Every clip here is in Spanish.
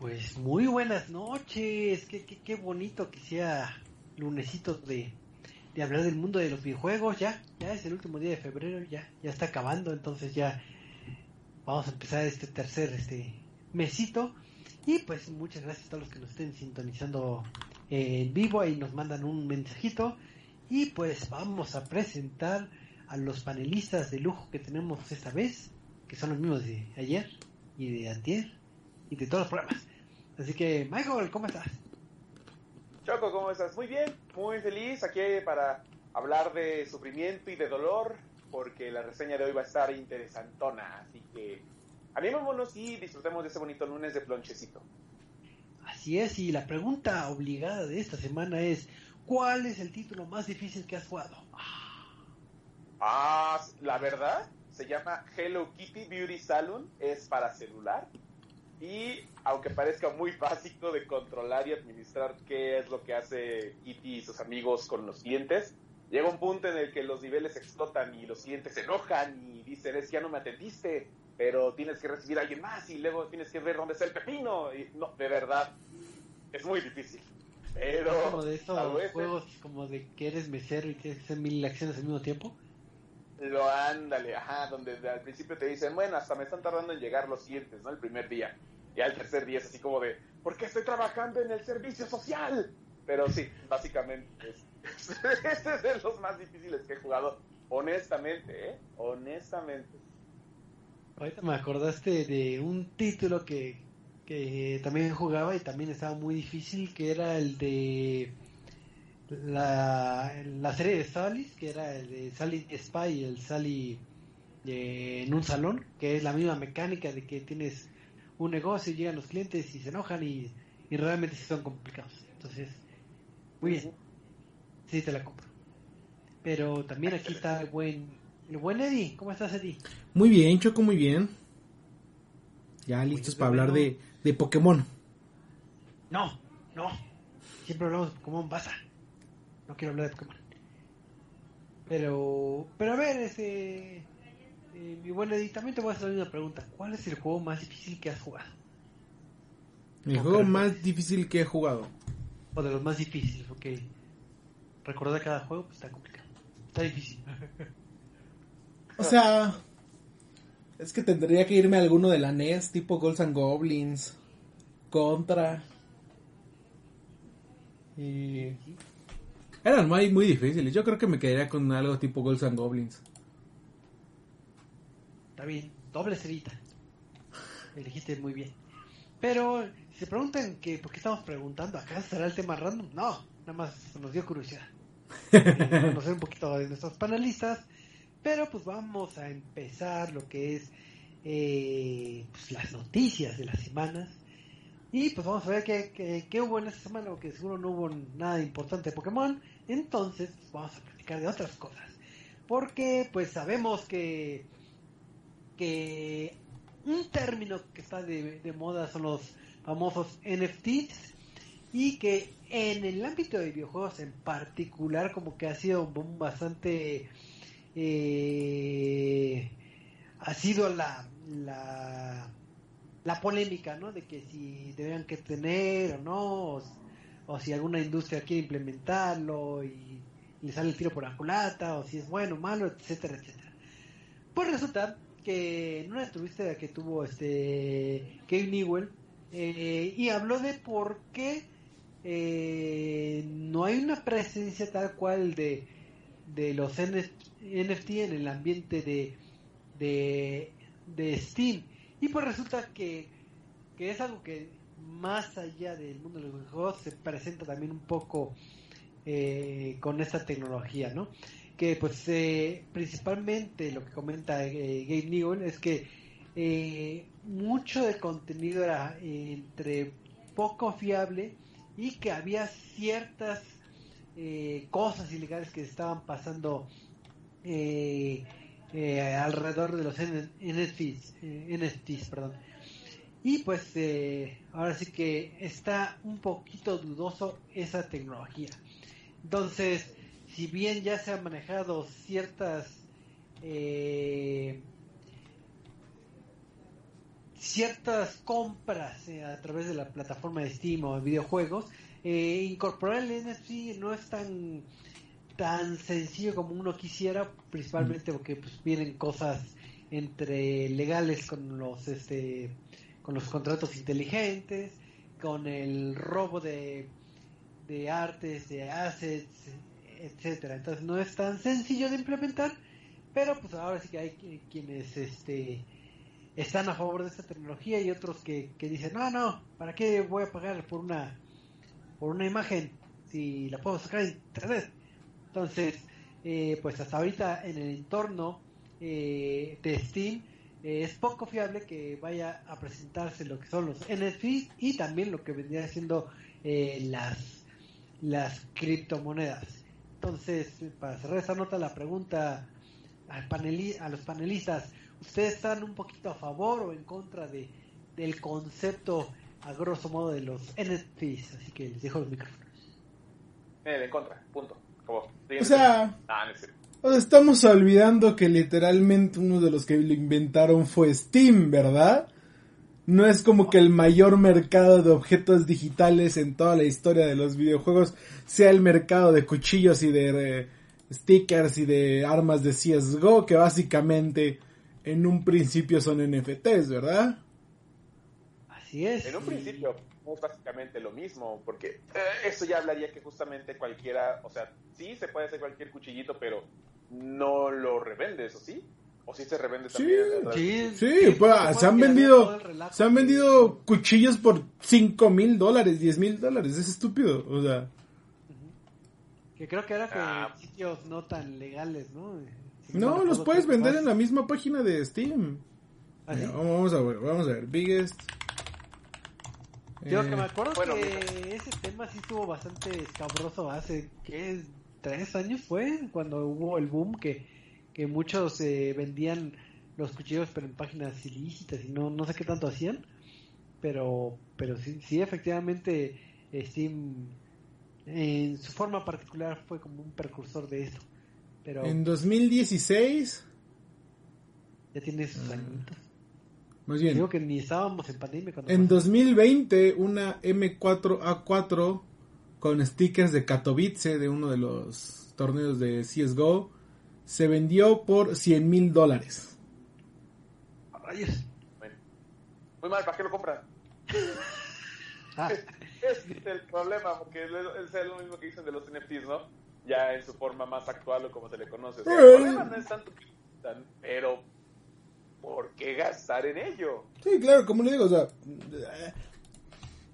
Pues muy buenas noches, qué, qué, qué bonito que sea lunesito de, de, hablar del mundo de los videojuegos, ya, ya es el último día de febrero, ya, ya está acabando, entonces ya vamos a empezar este tercer este mesito. Y pues muchas gracias a todos los que nos estén sintonizando en vivo. Y nos mandan un mensajito. Y pues vamos a presentar a los panelistas de lujo que tenemos esta vez, que son los mismos de ayer y de antier y de todos los programas. Así que, Michael, ¿cómo estás? Choco, ¿cómo estás? Muy bien, muy feliz aquí para hablar de sufrimiento y de dolor, porque la reseña de hoy va a estar interesantona. Así que, animémonos y disfrutemos de ese bonito lunes de plonchecito. Así es, y la pregunta obligada de esta semana es: ¿Cuál es el título más difícil que has jugado? Ah, la verdad, se llama Hello Kitty Beauty Salon, es para celular y aunque parezca muy básico de controlar y administrar qué es lo que hace Kitty y sus amigos con los clientes, llega un punto en el que los niveles explotan y los clientes se enojan y dicen, es que ya no me atendiste, pero tienes que recibir a alguien más y luego tienes que ver dónde está el pepino. Y no, de verdad, es muy difícil. Pero... Como de esos juegos como de que eres mesero y tienes que hacer mil acciones al mismo tiempo. Lo ándale, ajá, donde al principio te dicen, bueno, hasta me están tardando en llegar los clientes, ¿no? El primer día. Y al tercer día es así como de, ¿por qué estoy trabajando en el servicio social? Pero sí, básicamente, es, este es de los más difíciles que he jugado, honestamente, ¿eh? Honestamente. Ahorita me acordaste de un título que, que también jugaba y también estaba muy difícil, que era el de la, la serie de Sally, que era el de Sally Spy y el Sally eh, en un salón, que es la misma mecánica de que tienes un negocio y llegan los clientes y se enojan y, y realmente sí son complicados. Entonces, muy bien. Sí, te la compro. Pero también aquí está el buen, el buen Eddie. ¿Cómo estás, Eddie? Muy bien, Choco, muy bien. Ya listos para hablar de, de Pokémon. No, no. Siempre hablamos de Pokémon, pasa. No quiero hablar de Pokémon. Pero, pero a ver, ese, eh, mi buen Eddie, también te voy a hacer una pregunta. ¿Cuál es el juego más difícil que has jugado? El juego más difícil que he jugado. O de los más difíciles, porque recordar cada juego pues, está complicado. Está difícil. o sea, es que tendría que irme a alguno de la NES, tipo Ghosts and Goblins, Contra. Y... Eran muy, muy difíciles. Yo creo que me quedaría con algo tipo Ghosts and Goblins. Bien, doble cerita. Elegiste muy bien. Pero si se preguntan que por qué estamos preguntando, ¿acá será el tema random? No, nada más nos dio curiosidad. conocer un poquito de nuestros panelistas. Pero pues vamos a empezar lo que es eh, pues, las noticias de las semanas. Y pues vamos a ver qué, qué, hubo en esta semana, porque seguro no hubo nada importante de Pokémon. Entonces pues, vamos a platicar de otras cosas. Porque pues sabemos que, que un término que está de, moda son los famosos NFTs. Y que en el ámbito de videojuegos en particular como que ha sido un boom bastante... Eh, ha sido la, la la polémica, ¿no? De que si deberían que tener o no, o, o si alguna industria quiere implementarlo y, le sale el tiro por la culata, o si es bueno malo, etcétera, etcétera. Pues resulta que en una entrevista que tuvo este Gabe Newell eh, y habló de por qué eh, no hay una presencia tal cual de, de los NFT en el ambiente de, de, de Steam y pues resulta que, que es algo que más allá del mundo de los videojuegos se presenta también un poco eh, con esta tecnología, ¿no? Que pues eh, principalmente lo que comenta eh, Gabe Newell es que mucho de contenido era entre poco fiable y que había ciertas eh, cosas ilegales que estaban pasando eh, eh, alrededor de los NFTs, NFTs perdón. Y pues ahora sí que está un poquito dudoso esa tecnología. Entonces, si bien ya se han manejado ciertas ciertas compras a través de la plataforma de Steam o de videojuegos, eh, incorporar el NFC no es tan tan sencillo como uno quisiera, principalmente porque pues vienen cosas entre legales con los este con los contratos inteligentes, con el robo de de artes, de assets, etcétera. Entonces no es tan sencillo de implementar, pero pues ahora sí que hay quienes este están a favor de esta tecnología y otros que, que dicen, no, no, ¿para qué voy a pagar por una por una imagen si la puedo sacar en internet. Entonces, eh, pues hasta ahorita en el entorno eh, de Steam eh, es poco fiable que vaya a presentarse lo que son los NFTs y también lo que vendría siendo las, las criptomonedas. Entonces, para cerrar esta nota, la pregunta al panel, a los panelistas, ¿ustedes están un poquito a favor o en contra de, del concepto a grosso modo de los NFTs, así que les dejo los micrófonos. Eh, en contra, punto. O sea, ah, estamos olvidando que literalmente uno de los que lo inventaron fue Steam, ¿verdad? No es como que el mayor mercado de objetos digitales en toda la historia de los videojuegos sea el mercado de cuchillos y de eh, stickers y de armas de CSGO, que básicamente en un principio son NFTs, ¿verdad? En un principio es básicamente lo mismo, porque eh, eso ya hablaría que justamente cualquiera, o sea, sí se puede hacer cualquier cuchillito, pero no lo revendes, ¿o sí? ¿O sí se revende también? Sí, sí, pues, se han vendido, se han vendido cuchillos por 5 mil dólares, 10 mil dólares, es estúpido, o sea. Que creo que era que ah. sitios no tan legales, ¿no? no, los puedes vender en la misma página de Steam. ¿Ah, vamos a ver, vamos a ver, biggest yo que me acuerdo que ese tema sí estuvo bastante escabroso hace, ¿qué? ¿Tres años fue? Cuando hubo el boom que, que muchos eh, vendían los cuchillos pero en páginas ilícitas y no, no sé qué tanto hacían. Pero, pero sí, sí efectivamente Steam en su forma particular fue como un precursor de eso. Pero en 2016 ya tiene sus ah. años. Más bien. Digo que ni estábamos en pandemia En 2020, una M4A4 con stickers de Katowice de uno de los torneos de CSGO se vendió por 100 mil dólares. Muy mal, ¿para qué lo compran? Ah. es el problema, porque es lo mismo que dicen de los NFTs, ¿no? Ya en su forma más actual o como se le conoce. el problema no es tanto que pero ¿por qué gastar en ello? Sí, claro, como le digo, o sea,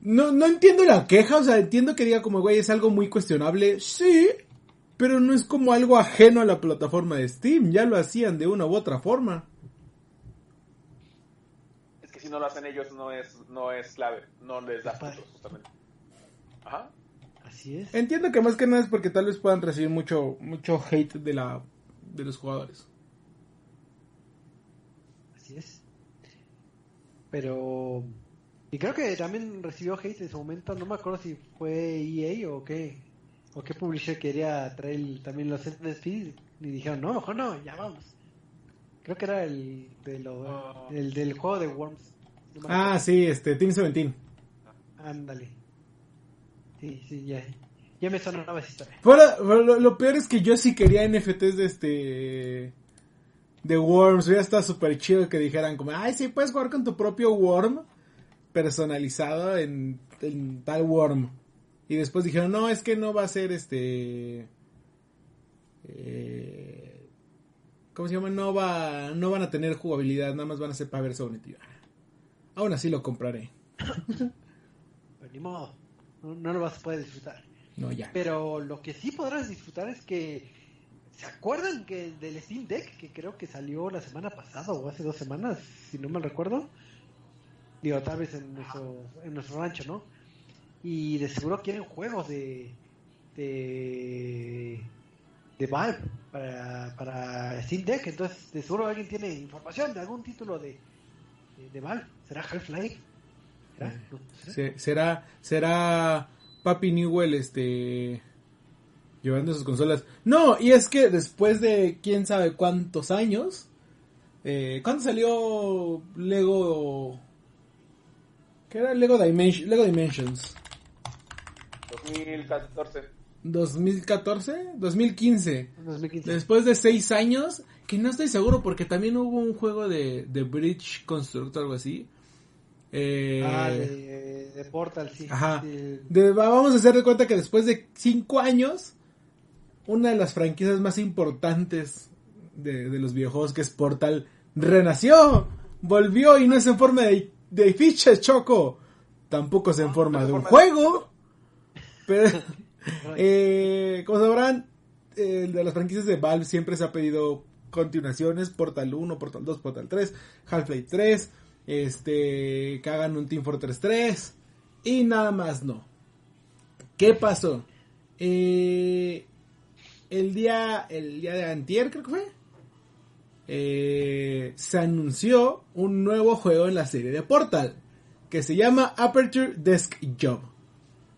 no, no entiendo la queja, o sea, entiendo que diga como, güey, es algo muy cuestionable, sí, pero no es como algo ajeno a la plataforma de Steam, ya lo hacían de una u otra forma. Es que si no lo hacen ellos no es, no es clave, no les da puntos, justamente. Ajá. Así es. Entiendo que más que nada es porque tal vez puedan recibir mucho, mucho hate de la, de los jugadores. Pero. Y creo que también recibió hate en su momento. No me acuerdo si fue EA o qué. O qué publisher quería traer también los NFTs. Y dijeron, no, mejor no, ya vamos. Creo que era el, de lo, ah. el del juego de Worms. ah, sí, este, Team 17. Ándale. Sí, sí, ya. Ya me sonaba esa historia. lo, lo, peor es que yo sí quería NFTs de este de Worms. Ya está súper chido que dijeran como, ay, sí, puedes jugar con tu propio Worm personalizado en, tal Worm. Y después dijeron, no, es que no va a ser este... Eh, ¿Cómo se llama? No, va, no van a tener jugabilidad, nada más van a ser para ver bonito. Aún así lo compraré. Pero ni modo, no, no, lo vas a poder disfrutar. No, ya. Pero lo que sí podrás disfrutar es que ¿Se acuerdan que del Steam Deck, que creo que salió la semana pasada o hace dos semanas, si no mal recuerdo? digo, tal vez en nuestro, en nuestro rancho, ¿no? Y de seguro quieren juegos de, de, de Valve para, para Steam Deck, entonces de seguro alguien tiene información de algún título de, de, Valve. ¿Será Half-Life? ¿Será? ¿Será? ¿Será Papi Newell este llevando sus consolas? No, y es que después de quién sabe cuántos años, eh, ¿cuándo salió Lego? ¿Qué era Lego, Dimension, Lego Dimensions? 2014. 2014, 2015. Después de seis años, que no estoy seguro porque también hubo un juego de, de Bridge Constructor, algo así. Eh, ah, de, Portal, sí. Ajá. vamos a hacer de cuenta que después de cinco años, una de las franquicias más importantes de, los videojuegos, que es Portal, renació, volvió y no es en forma de, de fichas, Choco. Tampoco es en forma de un juego. Pero, eh, como sabrán, de las franquicias de Valve siempre se ha pedido continuaciones, Portal 1, Portal 2, Portal 3, Half-Life 3, este, que hagan un Team Fortress 3 y nada más no. ¿Qué pasó? Eh, el día, el día de antier creo que fue, eh, se anunció un nuevo juego en la serie de Portal que se llama Aperture Desk Job.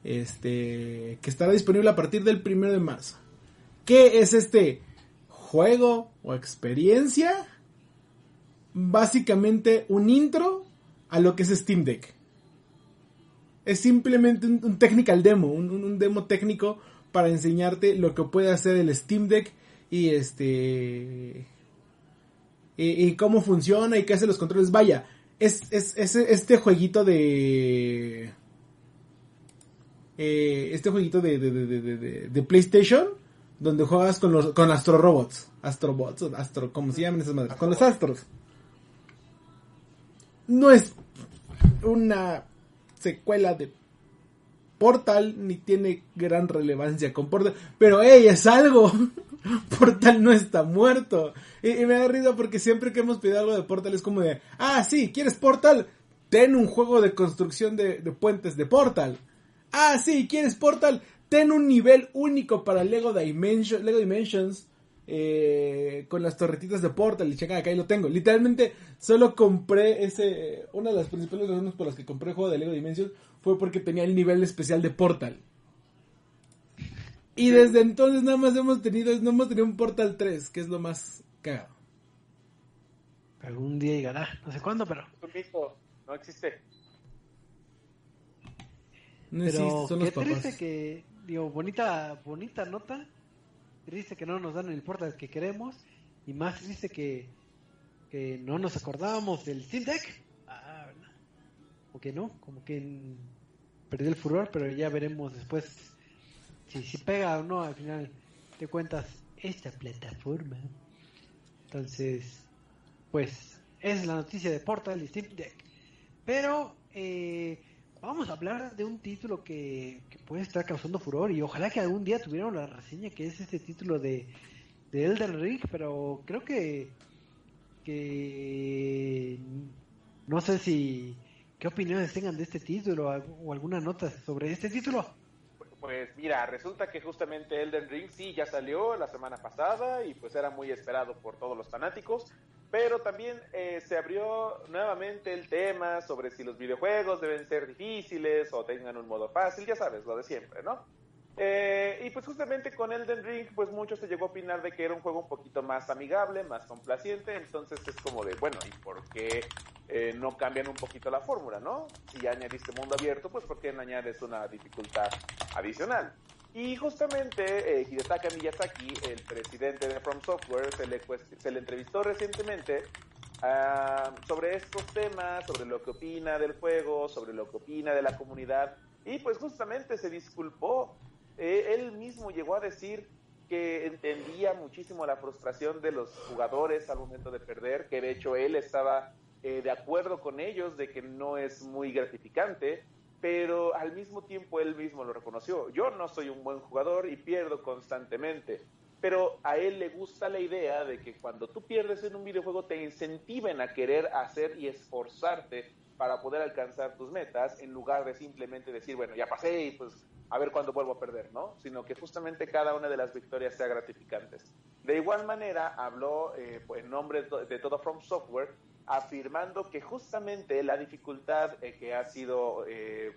Este, que estará disponible a partir del primero de marzo. ¿Qué es este juego o experiencia? Básicamente un intro a lo que es Steam Deck. Es simplemente un, technical demo, un, demo técnico para enseñarte lo que puede hacer el Steam Deck y este y, cómo funciona y qué hace los controles. Vaya, es este jueguito de eh, este jueguito de, de, PlayStation donde juegas con los con Astro Robots, Astrobots, Astro, como se llaman esas madres, con los astros. No es una secuela de Portal ni tiene gran relevancia con Portal, pero hey, es algo. Portal no está muerto. Y, me da risa porque siempre que hemos pedido algo de Portal es como de, ah, sí, ¿quieres Portal? Ten un juego de construcción de, de puentes de Portal. Ah, sí, ¿quieres Portal? Ten un nivel único para Lego, Dimension, Lego Dimensions. Eh, con las torretitas de Portal y checa acá ahí lo tengo. Literalmente solo compré ese. Una de las principales razones por las que compré el juego de Lego Dimensions fue porque tenía el nivel especial de Portal. Y desde entonces nada más hemos tenido, no hemos tenido un Portal 3, que es lo más cagado. Algún día llegará, no sé cuándo, pero. No existe. Pero qué triste que, digo, bonita, bonita nota. Triste que no nos dan el portal que queremos. Y más triste que, que no nos acordábamos del Steam Deck. Ah, ¿verdad? O que no, como que perdió el furor, pero ya veremos después si, si pega o no al final te cuentas esta plataforma. Entonces, pues, es la noticia de Portal y Steam Deck. Pero, eh, vamos a hablar de un título que, puede estar causando furor y ojalá que algún día tuvieran la reseña que es este título de, de Elden Ring, pero creo que, que no sé si qué opiniones tengan de este título o alguna nota sobre este título. Pues mira, resulta que justamente Elden Ring sí ya salió la semana pasada y pues era muy esperado por todos los fanáticos, pero también eh, se abrió nuevamente el tema sobre si los videojuegos deben ser difíciles o tengan un modo fácil, ya sabes, lo de siempre, ¿no? Eh, y pues justamente con Elden Ring, pues mucho se llegó a opinar de que era un juego un poquito más amigable, más complaciente, entonces es como de, bueno, ¿y por qué eh, no cambian un poquito la fórmula, no? Si ya añadiste mundo abierto, pues ¿por qué no añades una dificultad adicional? Y justamente eh, Hidetaka Miyazaki, el presidente de From Software, se le, se le entrevistó recientemente uh, sobre estos temas, sobre lo que opina del juego, sobre lo que opina de la comunidad, y pues justamente se disculpó. Eh, él mismo llegó a decir que entendía muchísimo la frustración de los jugadores al momento de perder, que de hecho él estaba eh, de acuerdo con ellos de que no es muy gratificante, pero al mismo tiempo él mismo lo reconoció. Yo no soy un buen jugador y pierdo constantemente, pero a él le gusta la idea de que cuando tú pierdes en un videojuego te incentiven a querer hacer y esforzarte para poder alcanzar tus metas en lugar de simplemente decir, bueno, ya pasé y pues a ver cuándo vuelvo a perder, ¿no? Sino que justamente cada una de las victorias sea gratificantes. De igual manera, habló eh, en nombre de todo From Software, afirmando que justamente la dificultad eh, que ha sido eh,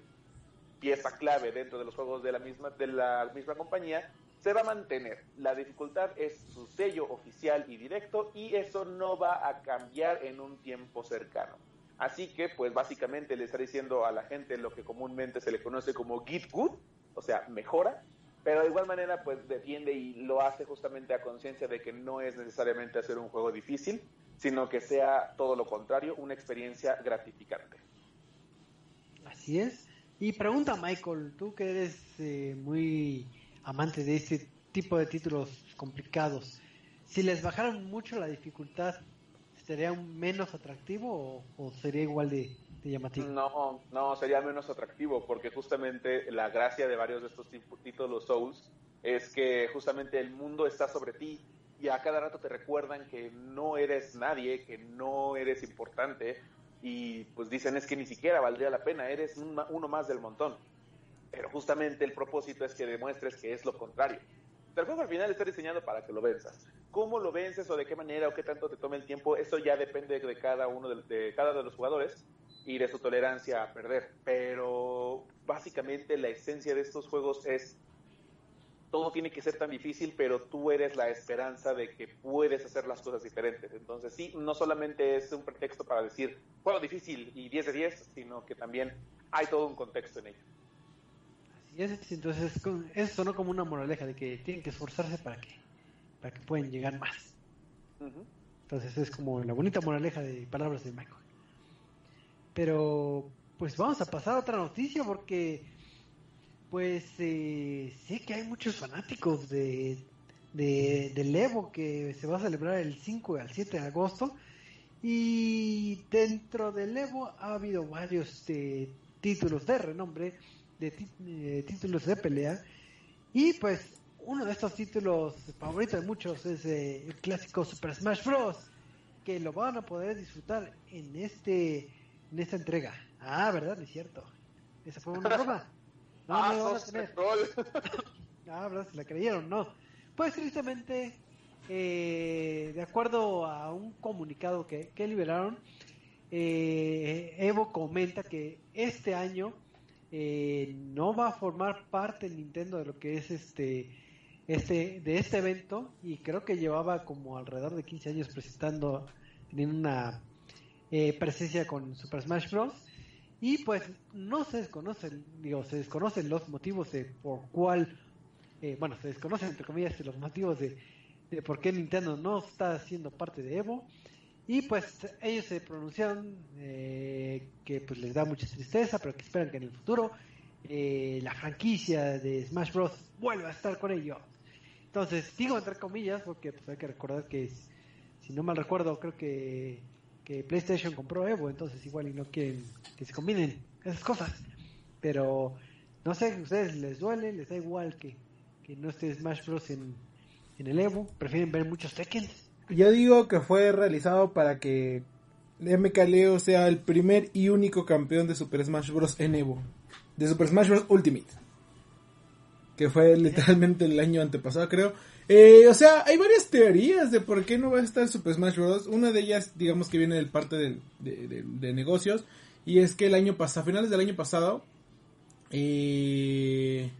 pieza clave dentro de los juegos de la misma de la misma compañía se va a mantener. La dificultad es su sello oficial y directo y eso no va a cambiar en un tiempo cercano. Así que, pues básicamente le está diciendo a la gente lo que comúnmente se le conoce como Git Good, o sea, mejora, pero de igual manera, pues defiende y lo hace justamente a conciencia de que no es necesariamente hacer un juego difícil, sino que sea todo lo contrario, una experiencia gratificante. Así es. Y pregunta Michael, tú que eres eh, muy amante de este tipo de títulos complicados, si les bajaran mucho la dificultad, ¿sería menos atractivo o, sería igual de, llamativo? No, no, sería menos atractivo porque justamente la gracia de varios de estos títulos Souls es que justamente el mundo está sobre ti y a cada rato te recuerdan que no eres nadie, que no eres importante y pues dicen es que ni siquiera valdría la pena, eres uno más del montón. Pero justamente el propósito es que demuestres que es lo contrario. El juego al final está diseñado para que lo venzas. ¿Cómo lo vences o de qué manera o qué tanto te tome el tiempo? Eso ya depende de cada uno de, cada de los jugadores y de su tolerancia a perder. Pero básicamente la esencia de estos juegos es todo tiene que ser tan difícil, pero tú eres la esperanza de que puedes hacer las cosas diferentes. Entonces, sí, no solamente es un pretexto para decir juego difícil y 10 de 10, sino que también hay todo un contexto en ello. Así es, entonces eso sonó como una moraleja de que tienen que esforzarse para que, para que puedan llegar más. Entonces es como la bonita moraleja de palabras de Michael. Pero, pues vamos a pasar a otra noticia porque pues eh, sé que hay muchos fanáticos de, de, del Evo que se va a celebrar el 5 al 7 de agosto. Y dentro del Evo ha habido varios eh, títulos de renombre, de eh, títulos de pelea. Y pues uno de estos títulos favoritos de muchos es el clásico Super Smash Bros. Que lo van a poder disfrutar en este en esta entrega. Ah, ¿verdad? Es cierto. Esa fue una broma. No, ah, no, ah, ¿verdad? Se la creyeron, no. Pues tristemente, eh, de acuerdo a un comunicado que, que liberaron, eh, Evo comenta que este año eh, no va a formar parte el Nintendo de lo que es este este de este evento y creo que llevaba como alrededor de 15 años presentando en una presencia con Super Smash Bros y pues no se desconocen, digo, se desconocen los motivos de por cuál, eh, bueno, se desconocen entre comillas los motivos de, por qué Nintendo no está siendo parte de Evo. Y pues ellos se pronunciaron eh, que pues les da mucha tristeza, pero que esperan que en el futuro eh, la franquicia de Smash Bros. vuelva a estar con ellos. Entonces, digo entre comillas, porque pues, hay que recordar que, si no mal recuerdo, creo que que PlayStation compró Evo, entonces igual y no quieren que se combinen esas cosas. Pero no sé, ¿a ustedes les duele? ¿Les da igual que, que no esté Smash Bros. En, en el Evo? ¿Prefieren ver muchos Tekken? Yo digo que fue realizado para que MK Leo sea el primer y único campeón de Super Smash Bros. en Evo. De Super Smash Bros. Ultimate. Que fue literalmente el año antepasado, creo. Eh, o sea, hay varias teorías de por qué no va a estar Super Smash Bros. Una de ellas, digamos que viene del parte de, negocios. Y es que el año pasado, a finales del año pasado, eh,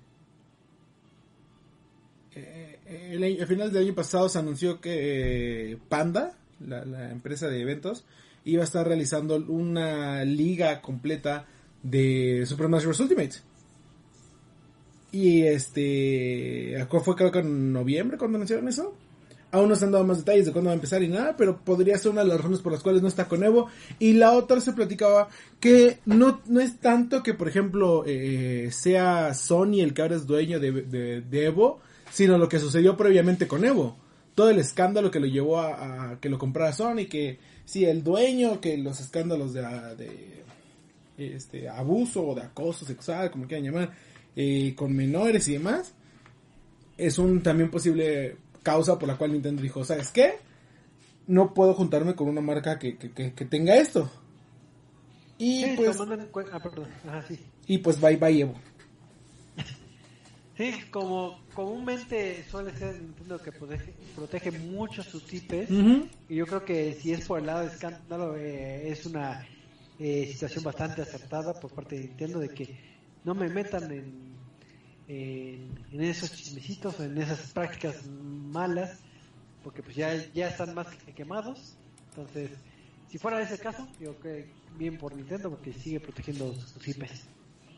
eh, del año pasado se anunció que Panda, la, empresa de eventos, iba a estar realizando una liga completa de Super Smash Bros. Ultimate. Y este, fue creo que en noviembre cuando anunciaron eso. Aún no se han dado más detalles de cuándo va a empezar y nada, pero podría ser una de las razones por las cuales no está con Evo. Y la otra se platicaba que no, no es tanto que, por ejemplo, eh, sea Sony el que ahora es dueño de, Evo, sino lo que sucedió previamente con Evo. Todo el escándalo que lo llevó a, que lo comprara Sony, que sí, el dueño, que los escándalos de, de este, abuso o de acoso sexual, como quieran llamar, eh, con menores y demás, es un también posible causa por la cual Nintendo dijo, ¿sabes qué? No puedo juntarme con una marca que, que, tenga esto. Y pues. Ah, y pues bye bye Evo. Sí, como comúnmente suele ser Nintendo que protege, protege mucho sus IPs. Y yo creo que si es por el lado de escándalo, eh, es una eh, situación bastante acertada por parte de Nintendo de que no me metan en, en, esos chismecitos, en esas prácticas malas, porque pues ya, ya están más que quemados. Entonces, si fuera ese caso, yo que bien por Nintendo porque sigue protegiendo sus IPs.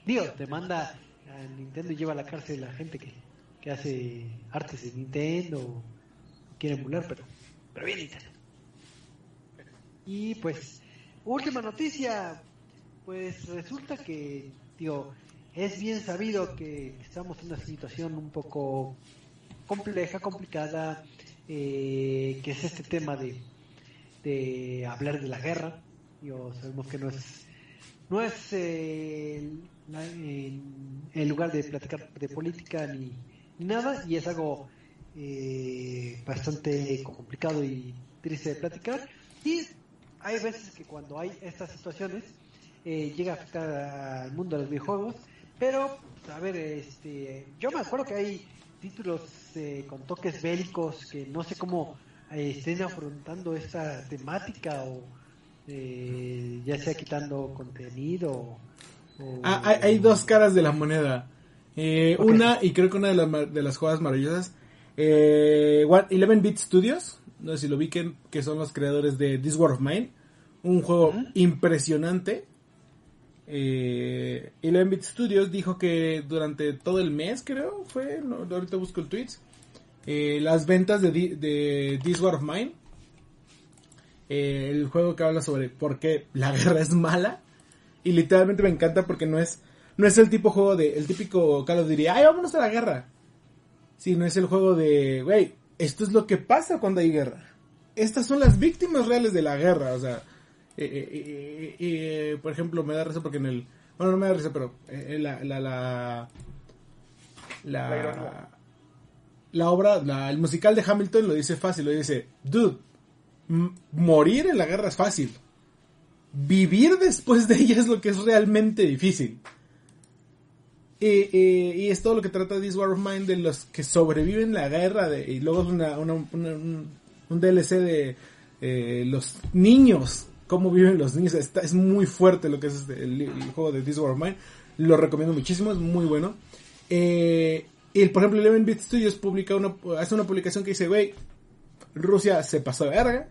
Digo, te manda a Nintendo y lleva a la cárcel a la gente que, que hace artes de Nintendo o quiere emular, pero, pero bien Nintendo. Y pues, última noticia, pues resulta que, digo, es bien sabido que estamos en una situación un poco compleja, complicada, eh, que es este tema de, hablar de la guerra. Yo sabemos que no es no es eh, el lugar de platicar de política ni, nada y es algo eh, bastante complicado y triste de platicar y hay veces que cuando hay estas situaciones eh, llega a afectar al mundo de los videojuegos pero a ver este yo me acuerdo que hay títulos eh, con toques bélicos que no sé cómo estén afrontando esta temática o ya sea quitando contenido Ah, hay, dos caras de la moneda. Eh, una, y creo que una de, las de las jugadas maravillosas, eh, 11 Bit Studios, no sé si lo vi, que son los creadores de This War of Mine, un juego impresionante. Eh, 11 Bit Studios dijo que durante todo el mes, creo, fue, ahorita busco el tweets, eh, las ventas de, de This War of Mine, eh, el juego que habla sobre por qué la guerra es mala, y literalmente me encanta porque no es, no es el tipo juego de, el típico Call Duty, ay, vámonos a la guerra. Sino es el juego de, güey, esto es lo que pasa cuando hay guerra. Estas son las víctimas reales de la guerra, o sea, eh, eh, eh, por ejemplo, me da risa porque en el, bueno, no me da risa, pero la, la, la, la, la obra, la, el musical de Hamilton lo dice fácil, lo dice, dude, morir en la guerra es fácil vivir después de ella es lo que es realmente difícil. y es todo lo que trata This War of Mine de los que sobreviven la guerra de, y luego es una, un, DLC de eh, los niños, cómo viven los niños. es muy fuerte lo que es este, el, juego de This War of Mine. Lo recomiendo muchísimo, es muy bueno. Eh, y por ejemplo, Eleven Bit Studios publica una, hace una publicación que dice, wey, Rusia se pasó de verga.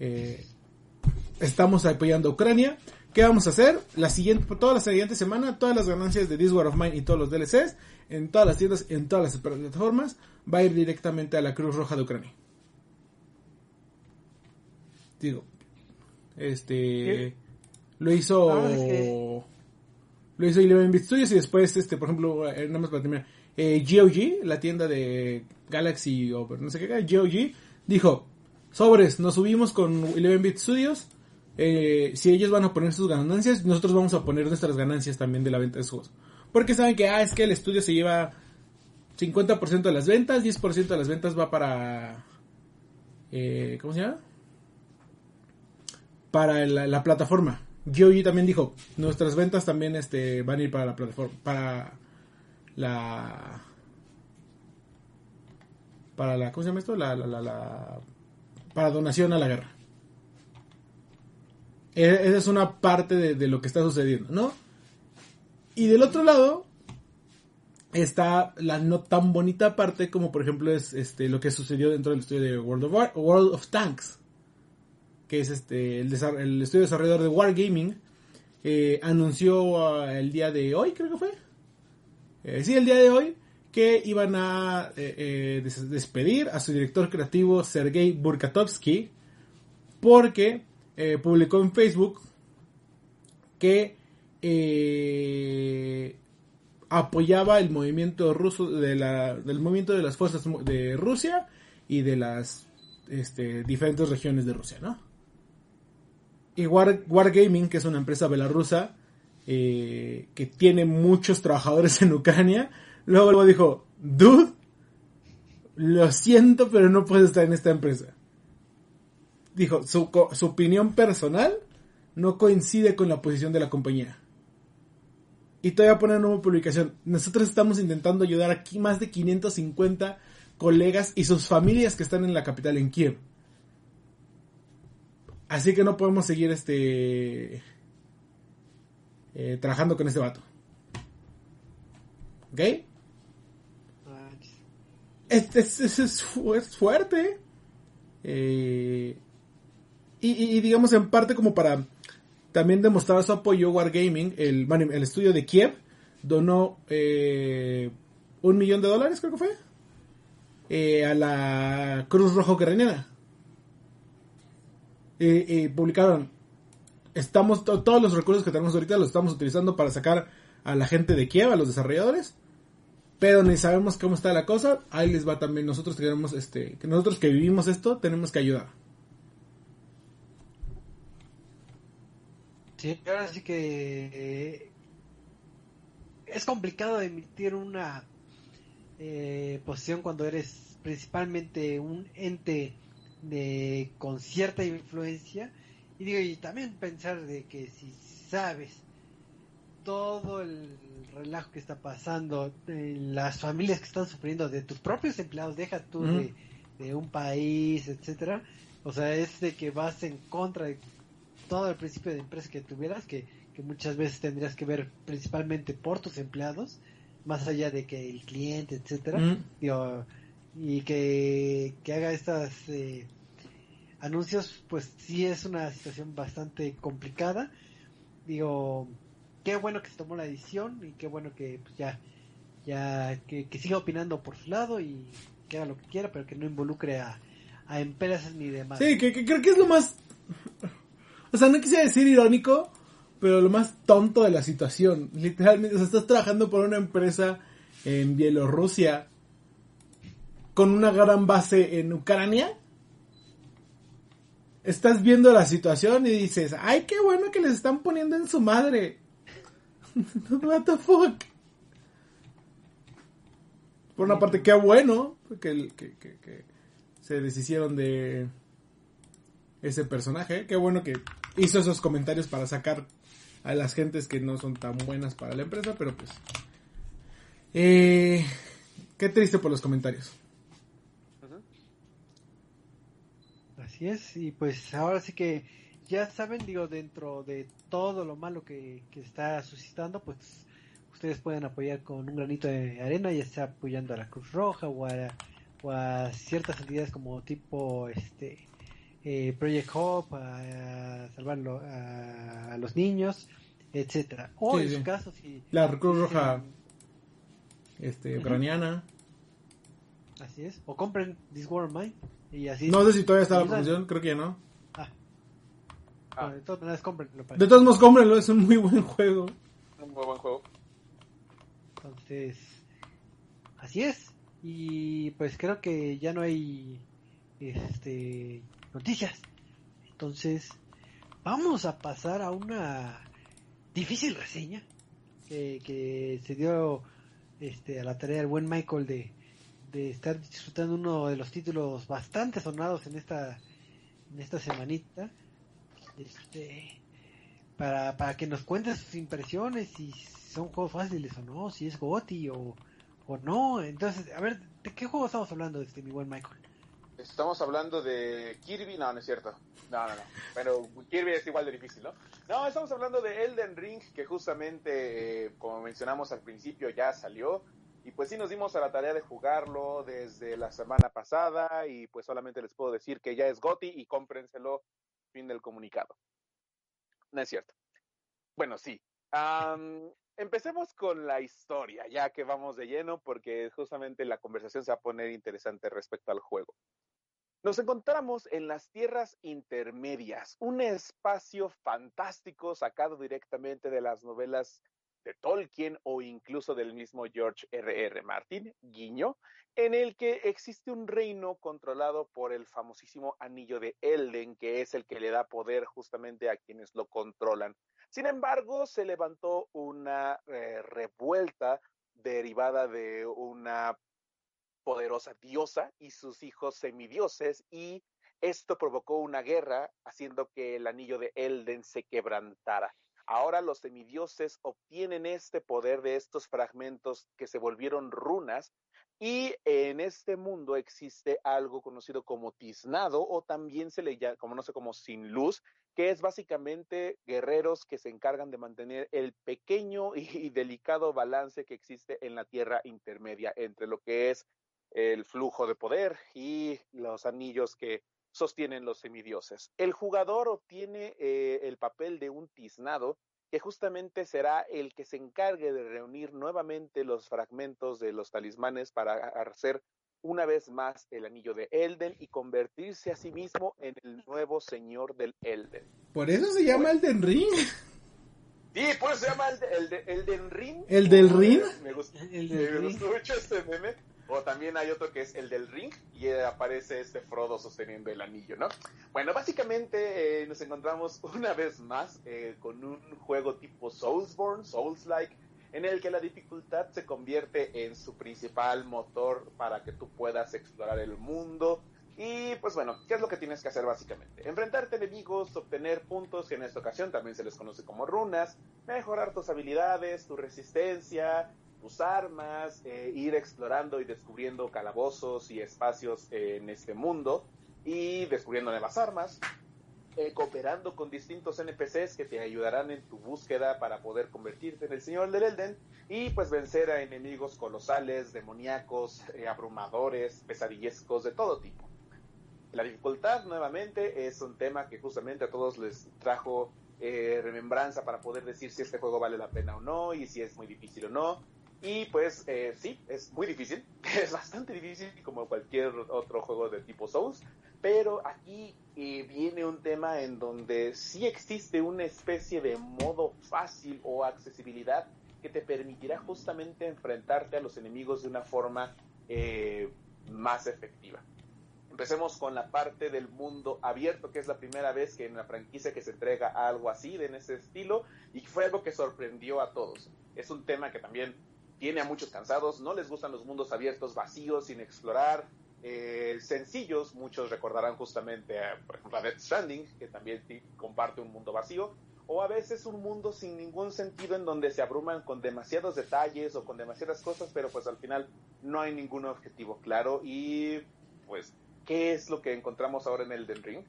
Eh, estamos apoyando a Ucrania. ¿Qué vamos a hacer? La siguiente, toda la siguiente semana, todas las ganancias de This War of Mine y todos los DLCs, en todas las tiendas, en todas las plataformas, va a ir directamente a la Cruz Roja de Ucrania. Digo, este, lo hizo, ah, lo hizo Eleven Bit Studios y después, este, por ejemplo, eh, nada más para terminar, eh, GOG, la tienda de Galaxy o no sé qué, GOG, dijo, sobres, nos subimos con Eleven Bit Studios, eh, si ellos van a poner sus ganancias, nosotros vamos a poner nuestras ganancias también de la venta de sus juegos. Porque saben que, ah, es que el estudio se lleva 50% de las ventas, 10% de las ventas va para... Eh, ¿Cómo se llama? Para la, plataforma. GOG también dijo, nuestras ventas también este, van a ir para la plataforma, para la... Para la, ¿cómo se llama esto? la, la, la para donación a la guerra. E, esa es una parte de, lo que está sucediendo, ¿no? Y del otro lado está la no tan bonita parte como por ejemplo es este lo que sucedió dentro del estudio de World of, World of Tanks, que es este el, estudio desarrollador de Wargaming, eh, anunció ah, el día de hoy, creo que fue. Eh, sí, el día de hoy, que iban a eh, despedir a su director creativo Sergei Burkatovsky porque eh, publicó en Facebook que eh, apoyaba el movimiento ruso del movimiento de las fuerzas de Rusia y de las este, diferentes regiones de Rusia, ¿no? Y Wargaming, que es una empresa belarrusa eh, que tiene muchos trabajadores en Ucrania, luego dijo, dude, lo siento, pero no puedes estar en esta empresa dijo, su, su opinión personal no coincide con la posición de la compañía. Y todavía a poner una nueva publicación. Nosotros estamos intentando ayudar aquí más de 550 colegas y sus familias que están en la capital, en Kiev. Así que no podemos seguir este eh, trabajando con este vato. ¿Ok? Este es, fuerte. Eh, y, digamos en parte como para también demostrar su apoyo Wargaming, el, el estudio de Kiev donó eh, un millón de dólares creo que fue eh, a la Cruz Roja Ucraniana. Y, publicaron, estamos todos los recursos que tenemos ahorita los estamos utilizando para sacar a la gente de Kiev, a los desarrolladores, pero ni sabemos cómo está la cosa. Ahí les va también. Nosotros tenemos este, que nosotros que vivimos esto, tenemos que ayudar. Sí, ahora sí que eh, es complicado emitir una eh, posición cuando eres principalmente un ente de con cierta influencia y digo y también pensar de que si sabes todo el relajo que está pasando, las familias que están sufriendo de tus propios empleados, deja tú de, un país, etcétera. O sea, es de que vas en contra de todo el principio de empresa que tuvieras, que, muchas veces tendrías que ver principalmente por tus empleados, más allá de que el cliente, etcétera. y que, que haga estas eh, anuncios, pues sí es una situación bastante complicada. Digo, qué bueno que se tomó la decisión y qué bueno que pues, ya, ya que, siga opinando por su lado y que haga lo que quiera, pero que no involucre a, a empresas ni demás. Sí, que, creo que es lo más... O sea, no quisiera decir irónico, pero lo más tonto de la situación. Literalmente, o sea, estás trabajando por una empresa en Bielorrusia con una gran base en Ucrania. Estás viendo la situación y dices, ay, qué bueno que les están poniendo en su madre. What the fuck? Por una parte, qué bueno que, se deshicieron de ese personaje. Qué bueno que hizo esos comentarios para sacar a las gentes que no son tan buenas para la empresa, pero pues... Eh, qué triste por los comentarios. Así es, y pues ahora sí que ya saben, digo, dentro de todo lo malo que, está suscitando, pues ustedes pueden apoyar con un granito de arena, ya sea apoyando a la Cruz Roja o a, ciertas entidades como tipo este eh, Project Hope, a, salvar a, los niños, etcétera. O en su caso, si la Cruz Roja este, ucraniana. Así es. O compren This War of Mine. Y así no sé si todavía está la promoción, creo que ya no. Ah. de todas maneras, cómprenlo. De todos modos, cómprenlo, es un muy buen juego. Un muy buen juego. Entonces, así es. Y pues creo que ya no hay este noticias. Entonces, vamos a pasar a una difícil reseña que, que se dio este, a la tarea del buen Michael de, de estar disfrutando uno de los títulos bastante sonados en esta en esta semanita este para, para que nos cuentes sus impresiones si son juegos fáciles o no, si es GOTI o, o no. Entonces, a ver, ¿de qué juego estamos hablando, este, mi buen Michael? Estamos hablando de Kirby, no, no es cierto. No, no, no. Pero Kirby es igual de difícil, ¿no? No, estamos hablando de Elden Ring, que justamente, eh, como mencionamos al principio, ya salió. Y pues sí nos dimos a la tarea de jugarlo desde la semana pasada y pues solamente les puedo decir que ya es GOTI y cómprenselo fin del comunicado. No es cierto. Bueno, sí. empecemos con la historia, ya que vamos de lleno, porque justamente la conversación se va a poner interesante respecto al juego. Nos encontramos en las tierras intermedias, un espacio fantástico sacado directamente de las novelas de Tolkien o incluso del mismo George R. R. Martin, guiño, en el que existe un reino controlado por el famosísimo anillo de Elden, que es el que le da poder justamente a quienes lo controlan. Sin embargo, se levantó una eh, revuelta derivada de una poderosa diosa y sus hijos semidioses y Esto provocó una guerra, haciendo que el anillo de Elden se quebrantara. Ahora los semidioses obtienen este poder de estos fragmentos que se volvieron runas y en este mundo existe algo conocido como tiznado o también se le llama, como no sé, como sin luz, que es básicamente guerreros que se encargan de mantener el pequeño y delicado balance que existe en la tierra intermedia entre lo que es el flujo de poder y los anillos que sostienen los semidioses. El jugador obtiene eh, el papel de un tiznado que justamente será el que se encargue de reunir nuevamente los fragmentos de los talismanes para hacer una vez más el anillo de Elden y convertirse a sí mismo en el nuevo señor del Elden. Por eso se llama Elden Ring. Sí, por eso se llama el, Elden Ring. ¿El del Ring? Me gustó, me gustó mucho este meme o también hay otro que es el del ring y aparece este Frodo sosteniendo el anillo, ¿no? Bueno, básicamente eh, nos encontramos una vez más eh, con un juego tipo Soulsborne, Souls-like, en el que la dificultad se convierte en su principal motor para que tú puedas explorar el mundo. Y pues bueno, ¿qué es lo que tienes que hacer básicamente? Enfrentarte a enemigos, obtener puntos que en esta ocasión también se les conoce como runas, mejorar tus habilidades, tu resistencia, tus armas, eh, ir explorando y descubriendo calabozos y espacios en este mundo y descubriendo nuevas armas, eh, cooperando con distintos NPCs que te ayudarán en tu búsqueda para poder convertirte en el Señor del Elden y pues vencer a enemigos colosales, demoníacos, eh, abrumadores, pesadillescos de todo tipo. La dificultad nuevamente es un tema que justamente a todos les trajo remembranza para poder decir si este juego vale la pena o no y si es muy difícil o no. Y pues eh, sí, es muy difícil, es bastante difícil como cualquier otro juego de tipo Souls, pero aquí eh, viene un tema en donde sí existe una especie de modo fácil o accesibilidad que te permitirá justamente enfrentarte a los enemigos de una forma eh, más efectiva. Empecemos con la parte del mundo abierto, que es la primera vez que en la franquicia que se entrega algo así, de en ese estilo, y fue algo que sorprendió a todos. Es un tema que también tiene a muchos cansados, no les gustan los mundos abiertos vacíos, sin explorar, eh, sencillos, muchos recordarán justamente, a, por ejemplo, a Death Stranding, que también comparte un mundo vacío, o a veces un mundo sin ningún sentido en donde se abruman con demasiados detalles o con demasiadas cosas, pero pues al final no hay ningún objetivo claro y pues, ¿qué es lo que encontramos ahora en Elden Ring?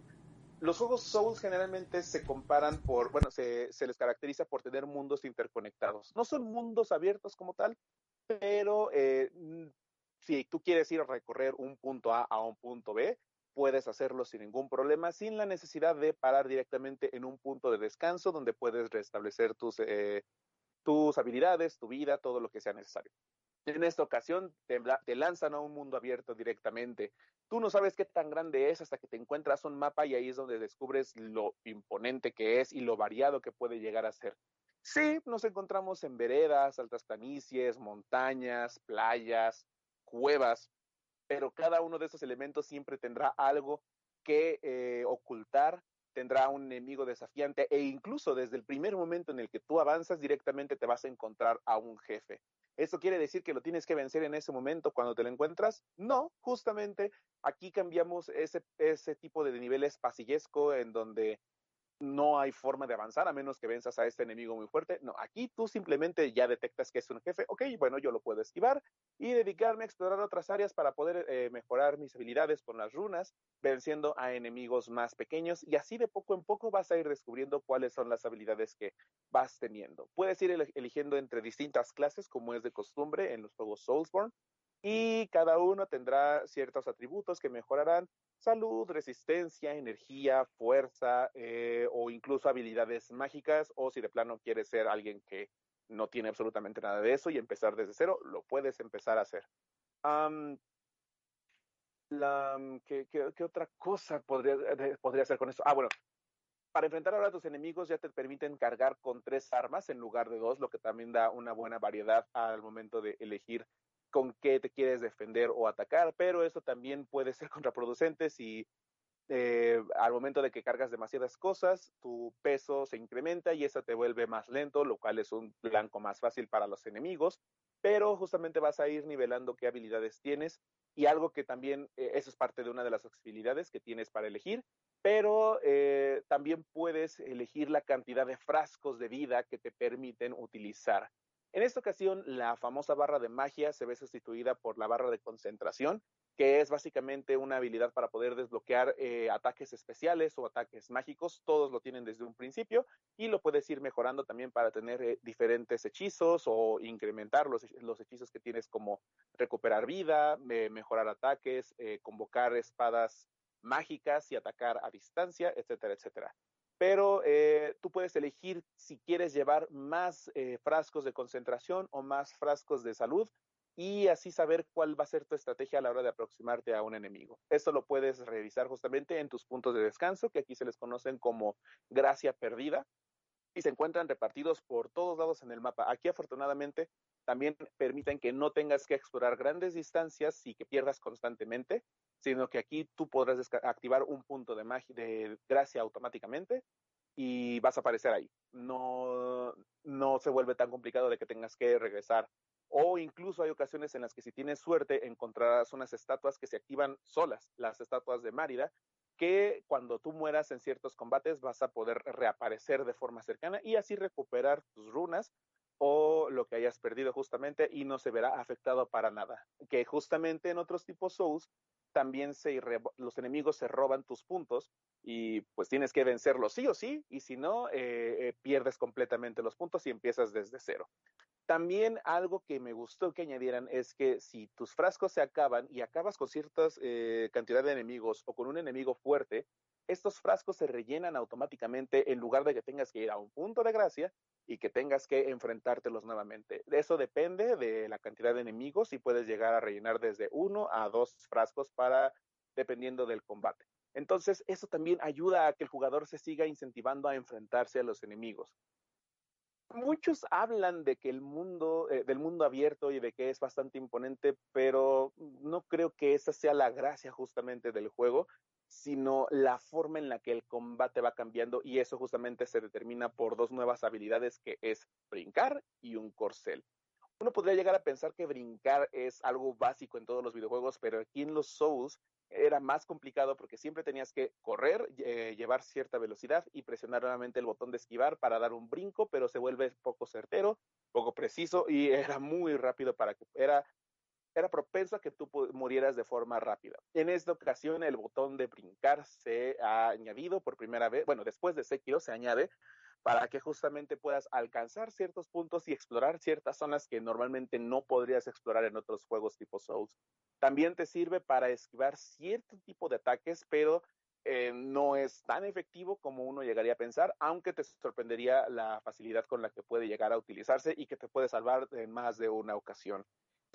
Los juegos Souls generalmente se comparan por, bueno, se, les caracteriza por tener mundos interconectados. No son mundos abiertos como tal, pero eh, si tú quieres ir a recorrer un punto A a un punto B, puedes hacerlo sin ningún problema, sin la necesidad de parar directamente en un punto de descanso donde puedes restablecer tus, eh, tus habilidades, tu vida, todo lo que sea necesario. En esta ocasión te, lanzan a un mundo abierto directamente. Tú no sabes qué tan grande es hasta que te encuentras un mapa y ahí es donde descubres lo imponente que es y lo variado que puede llegar a ser. Sí, nos encontramos en veredas, altas planicies, montañas, playas, cuevas, pero cada uno de esos elementos siempre tendrá algo que eh, ocultar, tendrá un enemigo desafiante e incluso desde el primer momento en el que tú avanzas directamente te vas a encontrar a un jefe. ¿Eso quiere decir que lo tienes que vencer en ese momento cuando te lo encuentras? No, justamente aquí cambiamos ese, ese tipo de nivel pasillesco en donde no hay forma de avanzar a menos que venzas a este enemigo muy fuerte. No, aquí tú simplemente ya detectas que es un jefe. Ok, bueno, yo lo puedo esquivar y dedicarme a explorar otras áreas para poder eh, mejorar mis habilidades con las runas, venciendo a enemigos más pequeños y así de poco en poco vas a ir descubriendo cuáles son las habilidades que vas teniendo. Puedes ir eligiendo entre distintas clases como es de costumbre en los juegos Soulsborne y cada uno tendrá ciertos atributos que mejorarán salud, resistencia, energía, fuerza eh, o incluso habilidades mágicas o si de plano quieres ser alguien que no tiene absolutamente nada de eso y empezar desde cero, lo puedes empezar a hacer. ¿qué, otra cosa podría, podría hacer con eso? Ah, bueno, para enfrentar ahora a tus enemigos ya te permiten cargar con tres armas en lugar de dos, lo que también da una buena variedad al momento de elegir con qué te quieres defender o atacar, pero eso también puede ser contraproducente si eh, al momento de que cargas demasiadas cosas, tu peso se incrementa y eso te vuelve más lento, lo cual es un blanco más fácil para los enemigos, pero justamente vas a ir nivelando qué habilidades tienes y algo que también, eh, eso es parte de una de las accesibilidades que tienes para elegir, pero eh, también puedes elegir la cantidad de frascos de vida que te permiten utilizar. En esta ocasión, la famosa barra de magia se ve sustituida por la barra de concentración, que es básicamente una habilidad para poder desbloquear eh, ataques especiales o ataques mágicos. Todos lo tienen desde un principio y lo puedes ir mejorando también para tener eh, diferentes hechizos o incrementar los, hechizos que tienes como recuperar vida, mejorar ataques, eh, convocar espadas mágicas y atacar a distancia, etcétera, etcétera. Pero tú puedes elegir si quieres llevar más frascos de concentración o más frascos de salud y así saber cuál va a ser tu estrategia a la hora de aproximarte a un enemigo. Esto lo puedes revisar justamente en tus puntos de descanso, que aquí se les conocen como gracia perdida, y se encuentran repartidos por todos lados en el mapa. Aquí afortunadamente también permiten que no tengas que explorar grandes distancias y que pierdas constantemente, sino que aquí tú podrás activar un punto de magia, de gracia automáticamente y vas a aparecer ahí. No, no se vuelve tan complicado de que tengas que regresar o incluso hay ocasiones en las que si tienes suerte encontrarás unas estatuas que se activan solas, las estatuas de Márida, que cuando tú mueras en ciertos combates vas a poder reaparecer de forma cercana y así recuperar tus runas o lo que hayas perdido justamente y no se verá afectado para nada. Que justamente en otros tipos Souls también se los enemigos se roban tus puntos y pues tienes que vencerlos sí o sí y si no eh, eh, pierdes completamente los puntos y empiezas desde cero. También algo que me gustó que añadieran es que si tus frascos se acaban y acabas con cierta eh, cantidad de enemigos o con un enemigo fuerte, estos frascos se rellenan automáticamente en lugar de que tengas que ir a un punto de gracia y que tengas que enfrentártelos nuevamente. Eso depende de la cantidad de enemigos y puedes llegar a rellenar desde uno a dos frascos para dependiendo del combate. Entonces, eso también ayuda a que el jugador se siga incentivando a enfrentarse a los enemigos muchos hablan de que el mundo, eh, del mundo abierto y de que es bastante imponente, pero no creo que esa sea la gracia justamente del juego, sino la forma en la que el combate va cambiando y eso justamente se determina por dos nuevas habilidades que es brincar y un corcel. Uno podría llegar a pensar que brincar es algo básico en todos los videojuegos, pero aquí en los Souls era más complicado porque siempre tenías que correr, eh, llevar cierta velocidad y presionar nuevamente el botón de esquivar para dar un brinco, pero se vuelve poco certero, poco preciso y era muy rápido para que era era propenso a que tú murieras de forma rápida. En esta ocasión el botón de brincar se ha añadido por primera vez, bueno, después de Sekiro se añade para que justamente puedas alcanzar ciertos puntos y explorar ciertas zonas que normalmente no podrías explorar en otros juegos tipo Souls. También te sirve para esquivar cierto tipo de ataques, pero eh, no es tan efectivo como uno llegaría a pensar, aunque te sorprendería la facilidad con la que puede llegar a utilizarse y que te puede salvar en más de una ocasión.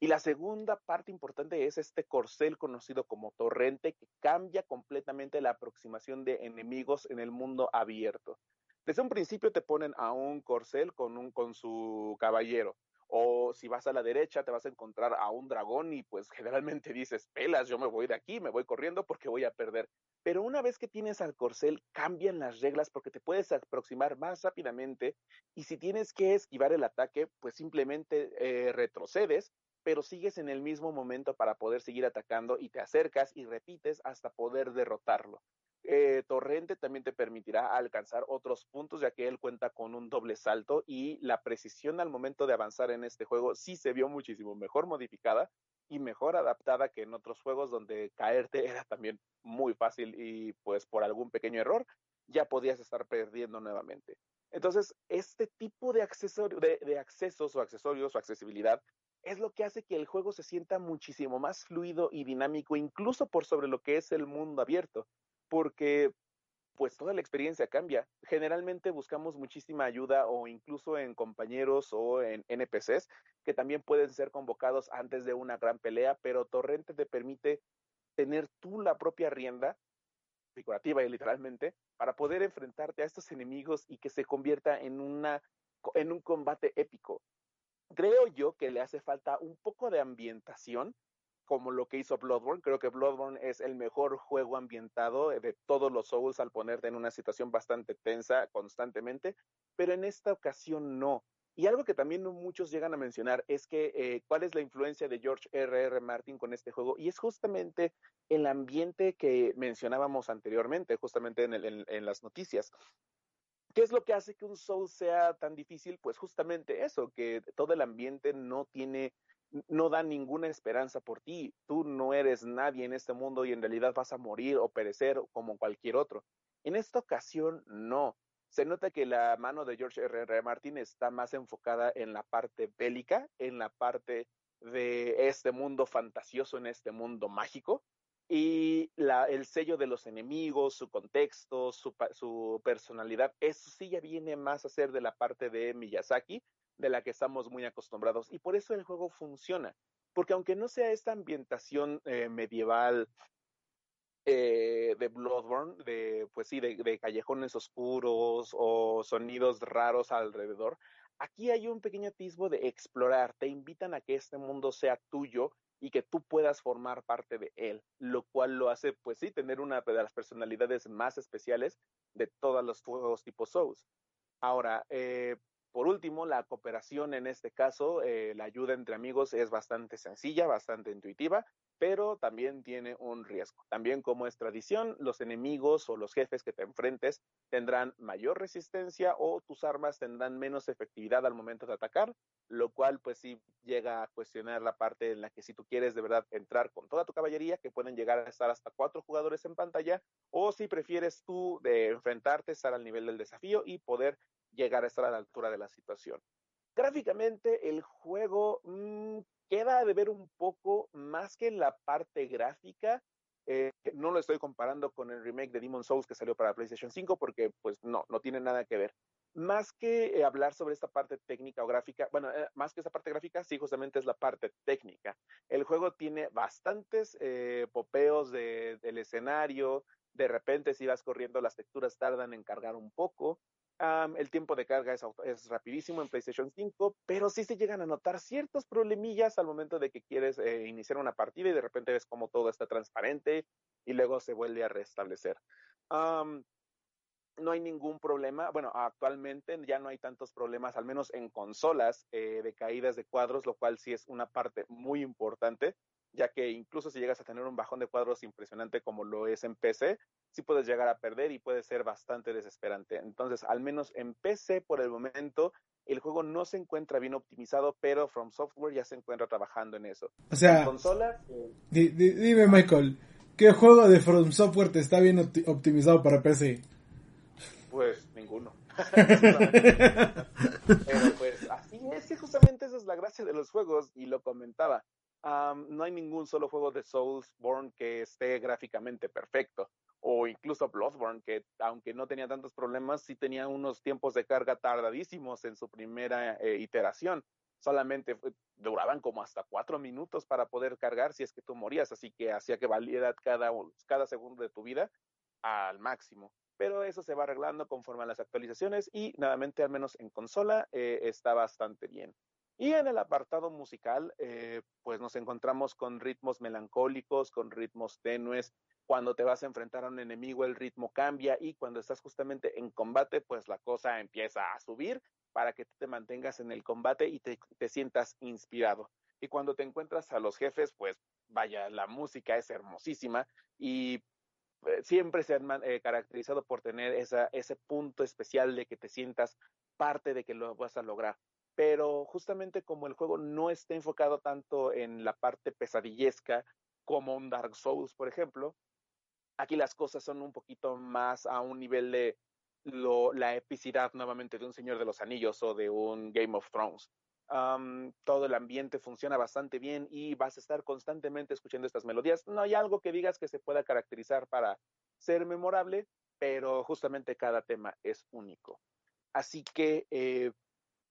Y la segunda parte importante es este corcel conocido como torrente que cambia completamente la aproximación de enemigos en el mundo abierto. Desde un principio te ponen a un corcel con, un, con su caballero o si vas a la derecha te vas a encontrar a un dragón y pues generalmente dices, pelas, yo me voy de aquí, me voy corriendo porque voy a perder. Pero una vez que tienes al corcel, cambian las reglas porque te puedes aproximar más rápidamente y si tienes que esquivar el ataque, pues simplemente eh, retrocedes, pero sigues en el mismo momento para poder seguir atacando y te acercas y repites hasta poder derrotarlo. Eh, Torrente también te permitirá alcanzar otros puntos, ya que él cuenta con un doble salto y la precisión al momento de avanzar en este juego sí se vio muchísimo mejor modificada y mejor adaptada que en otros juegos donde caerte era también muy fácil y pues por algún pequeño error ya podías estar perdiendo nuevamente. Entonces, este tipo de, de, de accesos o accesorios o accesibilidad es lo que hace que el juego se sienta muchísimo más fluido y dinámico, incluso por sobre lo que es el mundo abierto porque pues toda la experiencia cambia. Generalmente buscamos muchísima ayuda o incluso en compañeros o en NPCs que también pueden ser convocados antes de una gran pelea, pero Torrente te permite tener tú la propia rienda, figurativa y literalmente, para poder enfrentarte a estos enemigos y que se convierta en, una, en un combate épico. Creo yo que le hace falta un poco de ambientación como lo que hizo Bloodborne. Creo que Bloodborne es el mejor juego ambientado de todos los Souls al ponerte en una situación bastante tensa constantemente, pero en esta ocasión no. Y algo que también muchos llegan a mencionar es que eh, cuál es la influencia de George R. R. Martin con este juego y es justamente el ambiente que mencionábamos anteriormente, justamente en, en las noticias. ¿Qué es lo que hace que un Soul sea tan difícil? Pues justamente eso, que todo el ambiente no tiene no da ninguna esperanza por ti. Tú no eres nadie en este mundo y en realidad vas a morir o perecer como cualquier otro. En esta ocasión, no. Se nota que la mano de George R. R. Martin está más enfocada en la parte bélica, en la parte de este mundo fantasioso, en este mundo mágico. Y el sello de los enemigos, su contexto, su, personalidad, eso sí ya viene más a ser de la parte de Miyazaki, de la que estamos muy acostumbrados. Y por eso el juego funciona. Porque aunque no sea esta ambientación eh, medieval eh, de Bloodborne, de, pues sí, de, callejones oscuros o sonidos raros alrededor, aquí hay un pequeño atisbo de explorar. Te invitan a que este mundo sea tuyo y que tú puedas formar parte de él, lo cual lo hace, pues sí, tener una de las personalidades más especiales de todos los juegos tipo Souls. Ahora, eh, por último, la cooperación en este caso, eh, la ayuda entre amigos es bastante sencilla, bastante intuitiva, pero también tiene un riesgo. También como es tradición, los enemigos o los jefes que te enfrentes tendrán mayor resistencia o tus armas tendrán menos efectividad al momento de atacar, lo cual pues sí llega a cuestionar la parte en la que si tú quieres de verdad entrar con toda tu caballería, que pueden llegar a estar hasta cuatro jugadores en pantalla, o si prefieres tú de enfrentarte, estar al nivel del desafío y poder llegar a estar a la altura de la situación. Gráficamente, el juego mmm, queda de ver un poco más que en la parte gráfica. Eh, no lo estoy comparando con el remake de Demon Souls que salió para PlayStation 5 porque pues no, no tiene nada que ver. Más que eh, hablar sobre esta parte técnica o gráfica, bueno, eh, más que esta parte gráfica, sí, justamente es la parte técnica. El juego tiene bastantes popeos de, del escenario, de repente si vas corriendo las texturas tardan en cargar un poco, el tiempo de carga es, rapidísimo en PlayStation 5, pero sí se llegan a notar ciertos problemillas al momento de que quieres eh, iniciar una partida y de repente ves como todo está transparente y luego se vuelve a restablecer. no hay ningún problema. Bueno, actualmente ya no hay tantos problemas, al menos en consolas, eh, de caídas de cuadros, lo cual sí es una parte muy importante ya que incluso si llegas a tener un bajón de cuadros impresionante como lo es en PC, sí puedes llegar a perder y puede ser bastante desesperante. Entonces, al menos en PC por el momento, el juego no se encuentra bien optimizado, pero From Software ya se encuentra trabajando en eso. O sea, consola, dime Michael, ¿qué juego de From Software te está bien optimizado para PC? Pues ninguno. pero pues así es que justamente esa es la gracia de los juegos y lo comentaba no hay ningún solo juego de Soulsborne que esté gráficamente perfecto. O incluso Bloodborne, que aunque no tenía tantos problemas, sí tenía unos tiempos de carga tardadísimos en su primera eh, iteración. Solamente duraban como hasta cuatro minutos para poder cargar si es que tú morías, así que hacía que valiera cada, cada segundo de tu vida al máximo. Pero eso se va arreglando conforme a las actualizaciones y nuevamente, al menos en consola, eh, está bastante bien. Y en el apartado musical, eh, pues nos encontramos con ritmos melancólicos, con ritmos tenues. Cuando te vas a enfrentar a un enemigo, el ritmo cambia y cuando estás justamente en combate, pues la cosa empieza a subir para que te mantengas en el combate y te, sientas inspirado. Y cuando te encuentras a los jefes, pues vaya, la música es hermosísima y eh, siempre se han eh, caracterizado por tener ese punto especial de que te sientas parte de que lo vas a lograr pero justamente como el juego no está enfocado tanto en la parte pesadillesca como un Dark Souls, por ejemplo, aquí las cosas son un poquito más a un nivel de la epicidad nuevamente de un Señor de los Anillos o de un Game of Thrones. todo el ambiente funciona bastante bien y vas a estar constantemente escuchando estas melodías. No hay algo que digas que se pueda caracterizar para ser memorable, pero justamente cada tema es único. Así que eh,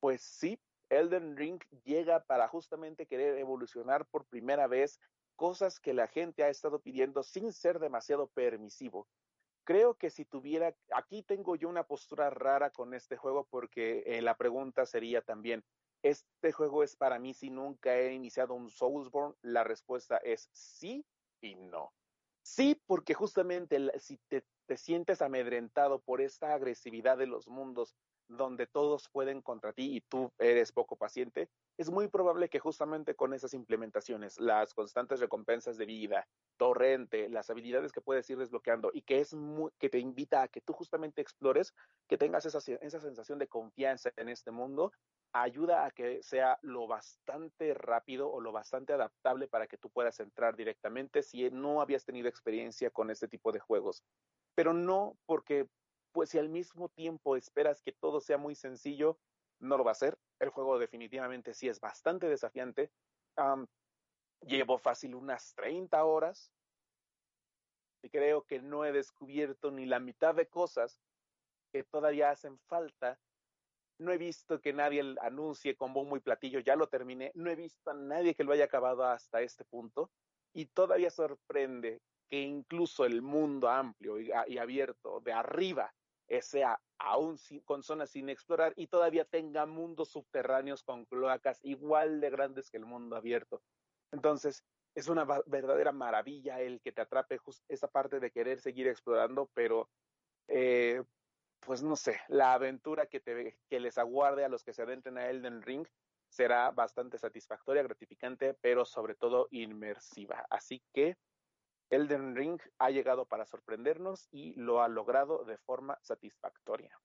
pues sí, Elden Ring llega para justamente querer evolucionar por primera vez cosas que la gente ha estado pidiendo sin ser demasiado permisivo. Creo que si tuviera, aquí tengo yo una postura rara con este juego porque eh, la pregunta sería también, ¿este juego es para mí si nunca he iniciado un Soulsborne? La respuesta es sí y no. Sí, porque justamente si te, te sientes amedrentado por esta agresividad de los mundos donde todos pueden contra ti y tú eres poco paciente, es muy probable que justamente con esas implementaciones, las constantes recompensas de vida, torrente, las habilidades que puedes ir desbloqueando y que es que te invita a que tú justamente explores, que tengas esa, esa sensación de confianza en este mundo, ayuda a que sea lo bastante rápido o lo bastante adaptable para que tú puedas entrar directamente si no habías tenido experiencia con este tipo de juegos. Pero no porque pues si al mismo tiempo esperas que todo sea muy sencillo, no lo va a ser. El juego definitivamente sí es bastante desafiante. llevo fácil unas 30 horas y creo que no he descubierto ni la mitad de cosas que todavía hacen falta. No he visto que nadie anuncie con bombo y platillo, ya lo terminé. No he visto a nadie que lo haya acabado hasta este punto. Y todavía sorprende que incluso el mundo amplio y, y abierto de arriba sea aún con zonas sin explorar y todavía tenga mundos subterráneos con cloacas igual de grandes que el mundo abierto. Entonces, es una verdadera maravilla el que te atrape esa parte de querer seguir explorando, pero eh, pues no sé, la aventura que, te, que les aguarde a los que se adentren a Elden Ring será bastante satisfactoria, gratificante, pero sobre todo inmersiva. Así que Elden Ring ha llegado para sorprendernos y lo ha logrado de forma satisfactoria.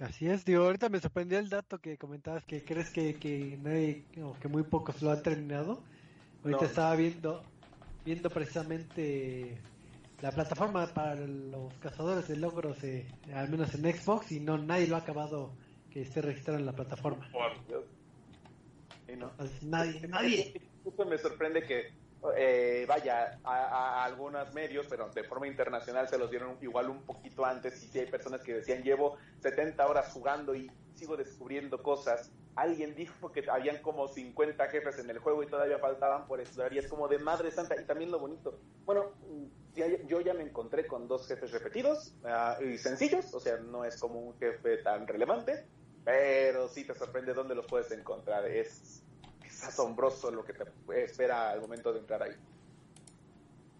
Así es, digo, ahorita me sorprendió el dato que comentabas que crees que, que nadie o que muy pocos lo han terminado. Ahorita estaba viendo viendo precisamente la plataforma para los cazadores de logros, eh, al menos en Xbox, y no nadie lo ha acabado que esté registrado en la plataforma. no. nadie, nadie. me sorprende que eh, vaya, a, algunos medios, pero de forma internacional se los dieron igual un poquito antes y si hay personas que decían llevo 70 horas jugando y sigo descubriendo cosas. Alguien dijo que habían como 50 jefes en el juego y todavía faltaban por explorar y es como de madre santa y también lo bonito. Bueno, yo ya me encontré con dos jefes repetidos ah, y sencillos, o sea, no es como un jefe tan relevante, pero sí te sorprende dónde los puedes encontrar. Es asombroso lo que te espera al momento de entrar ahí.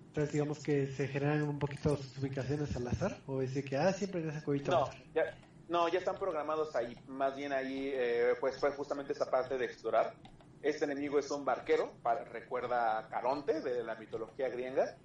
Entonces digamos que se generan un poquito sus ubicaciones al azar o es de que ah siempre en ese cuevito no, ya, no, ya están programados ahí. Más bien ahí eh, pues fue justamente esa parte de explorar. Este enemigo es un barquero, para, recuerda a Caronte de la mitología griega,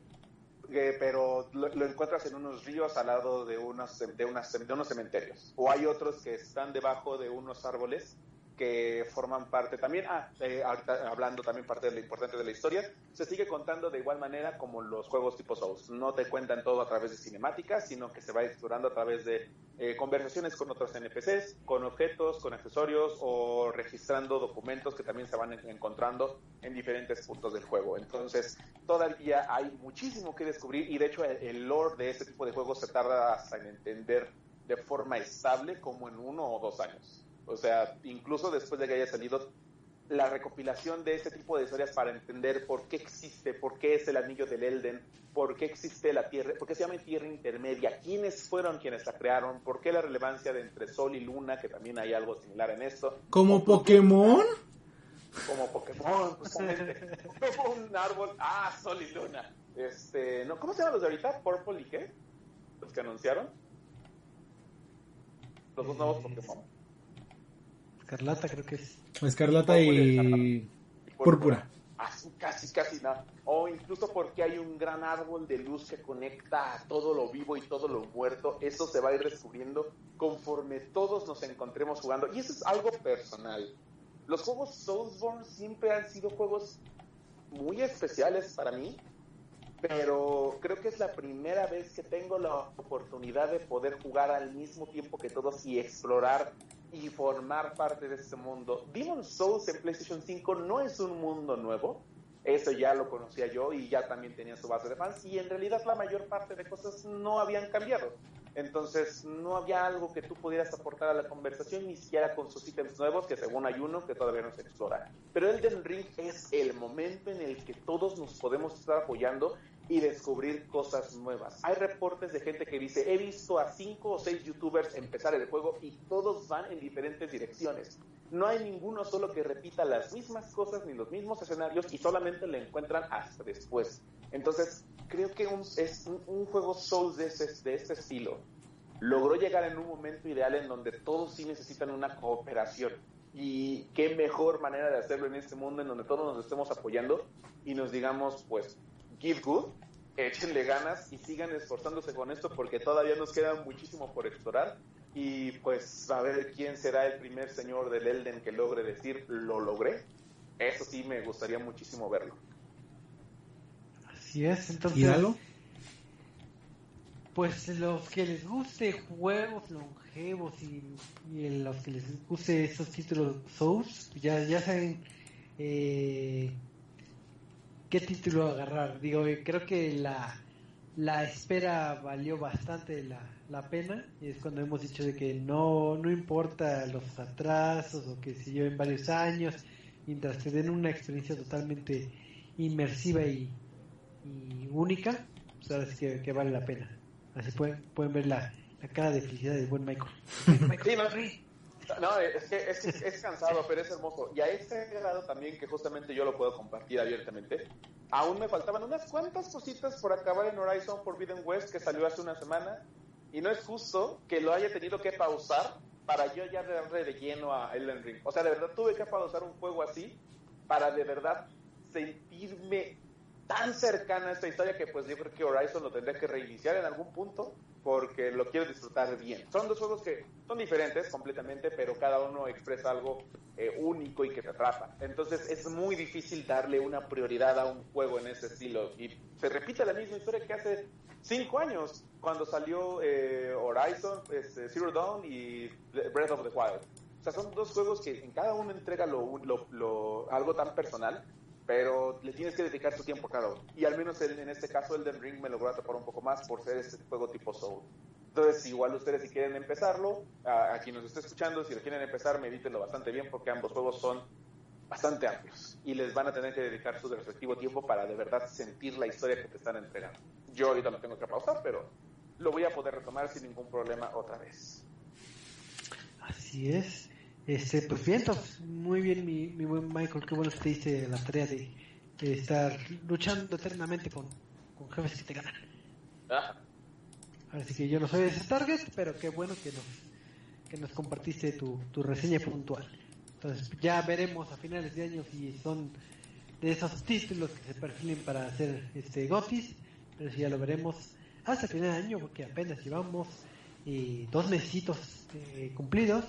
eh, pero lo, encuentras en unos ríos al lado de unos, de, unas, de unos cementerios. O hay otros que están debajo de unos árboles que forman parte también, ah, eh, hablando también parte de lo importante de la historia, se sigue contando de igual manera como los juegos tipo Souls. No te cuentan todo a través de cinemáticas, sino que se va explorando a través de eh, conversaciones con otros NPCs, con objetos, con accesorios o registrando documentos que también se van encontrando en diferentes puntos del juego. Entonces, todavía hay muchísimo que descubrir y de hecho el, el lore de este tipo de juegos se tarda hasta en entender de forma estable como en uno o dos años. O sea, incluso después de que haya salido la recopilación de ese tipo de historias para entender por qué existe, por qué es el anillo del Elden, por qué existe la tierra, por qué se llama tierra intermedia, quiénes fueron quienes la crearon, por qué la relevancia de entre sol y luna, que también hay algo similar en esto. ¿Como Pokémon? Como Pokémon, justamente. como un árbol. Ah, sol y luna. Este, no, ¿cómo se llaman los de ahorita? Purple y qué? Los que anunciaron. Los dos nuevos Pokémon. Escarlata creo que es. Escarlata y púrpura. Ah, casi, casi nada. O incluso porque hay un gran árbol de luz que conecta a todo lo vivo y todo lo muerto. Eso se va a ir descubriendo conforme todos nos encontremos jugando. Y eso es algo personal. Los juegos Soulsborne siempre han sido juegos muy especiales para mí, pero creo que es la primera vez que tengo la oportunidad de poder jugar al mismo tiempo que todos y explorar y formar parte de este mundo. Demon Souls en PlayStation 5 no es un mundo nuevo, eso ya lo conocía yo y ya también tenía su base de fans y en realidad la mayor parte de cosas no habían cambiado. Entonces no había algo que tú pudieras aportar a la conversación ni siquiera con sus ítems nuevos que según hay uno que todavía no se explora. Pero Elden Ring es el momento en el que todos nos podemos estar apoyando y descubrir cosas nuevas. Hay reportes de gente que dice, he visto a cinco o seis youtubers empezar el juego y todos van en diferentes direcciones. No hay ninguno solo que repita las mismas cosas ni los mismos escenarios y solamente le encuentran hasta después. Entonces, creo que es un, juego Souls de, de este estilo logró llegar en un momento ideal en donde todos sí necesitan una cooperación. Y qué mejor manera de hacerlo en este mundo en donde todos nos estemos apoyando y nos digamos, pues, give good, échenle ganas y sigan esforzándose con esto porque todavía nos queda muchísimo por explorar y pues a ver quién será el primer señor del Elden que logre decir lo logré. Eso sí me gustaría muchísimo verlo. Así es, entonces pues los que les guste juegos longevos y, los que les guste esos títulos Souls, ya, ya saben eh, qué título agarrar. Digo, creo que la, la espera valió bastante la, la pena y es cuando hemos dicho de que no, no importa los atrasos o que se lleven varios años, mientras te den una experiencia totalmente inmersiva y, única, pues ahora sí que vale la pena. Así pueden, pueden ver la, la cara de felicidad del buen Michael. No, es que es, cansado, pero es hermoso. Y a este grado también, que justamente yo lo puedo compartir abiertamente, aún me faltaban unas cuantas cositas por acabar en Horizon Forbidden West que salió hace una semana. Y no es justo que lo haya tenido que pausar para yo ya darle de lleno a Elden Ring. O sea, de verdad tuve que pausar un juego así para de verdad sentirme tan cercana a esta historia que pues yo creo que Horizon lo tendré que reiniciar en algún punto porque lo quiero disfrutar bien. Son dos juegos que son diferentes completamente, pero cada uno expresa algo eh, único y que te atrapa. Entonces es muy difícil darle una prioridad a un juego en ese estilo. Y se repite la misma historia que hace cinco años, cuando salió eh, Horizon, este, Zero Dawn y Breath of the Wild. O sea, son dos juegos que en cada uno entrega lo, lo, algo tan personal pero le tienes que dedicar tu tiempo a cada uno. Y al menos en, este caso el Elden Ring me logró atrapar un poco más por ser este juego tipo Soul. Entonces, igual ustedes si quieren empezarlo, a, quien nos esté escuchando, si lo quieren empezar, medítenlo bastante bien porque ambos juegos son bastante amplios y les van a tener que dedicar su respectivo tiempo para de verdad sentir la historia que te están entregando. Yo ahorita lo tengo que pausar, pero lo voy a poder retomar sin ningún problema otra vez. Así es. Este, pues bien, muy bien mi, mi, buen Michael, qué bueno que te diste la tarea de, estar luchando eternamente con, jefes que te ganan. Ah. Así que yo no soy ese target, pero qué bueno que nos, que nos compartiste tu, tu reseña puntual. Entonces ya veremos a finales de año si son de esos títulos que se perfilen para hacer este Gotis, pero si ya lo veremos hasta final de año, porque apenas llevamos eh, dos mesitos eh, cumplidos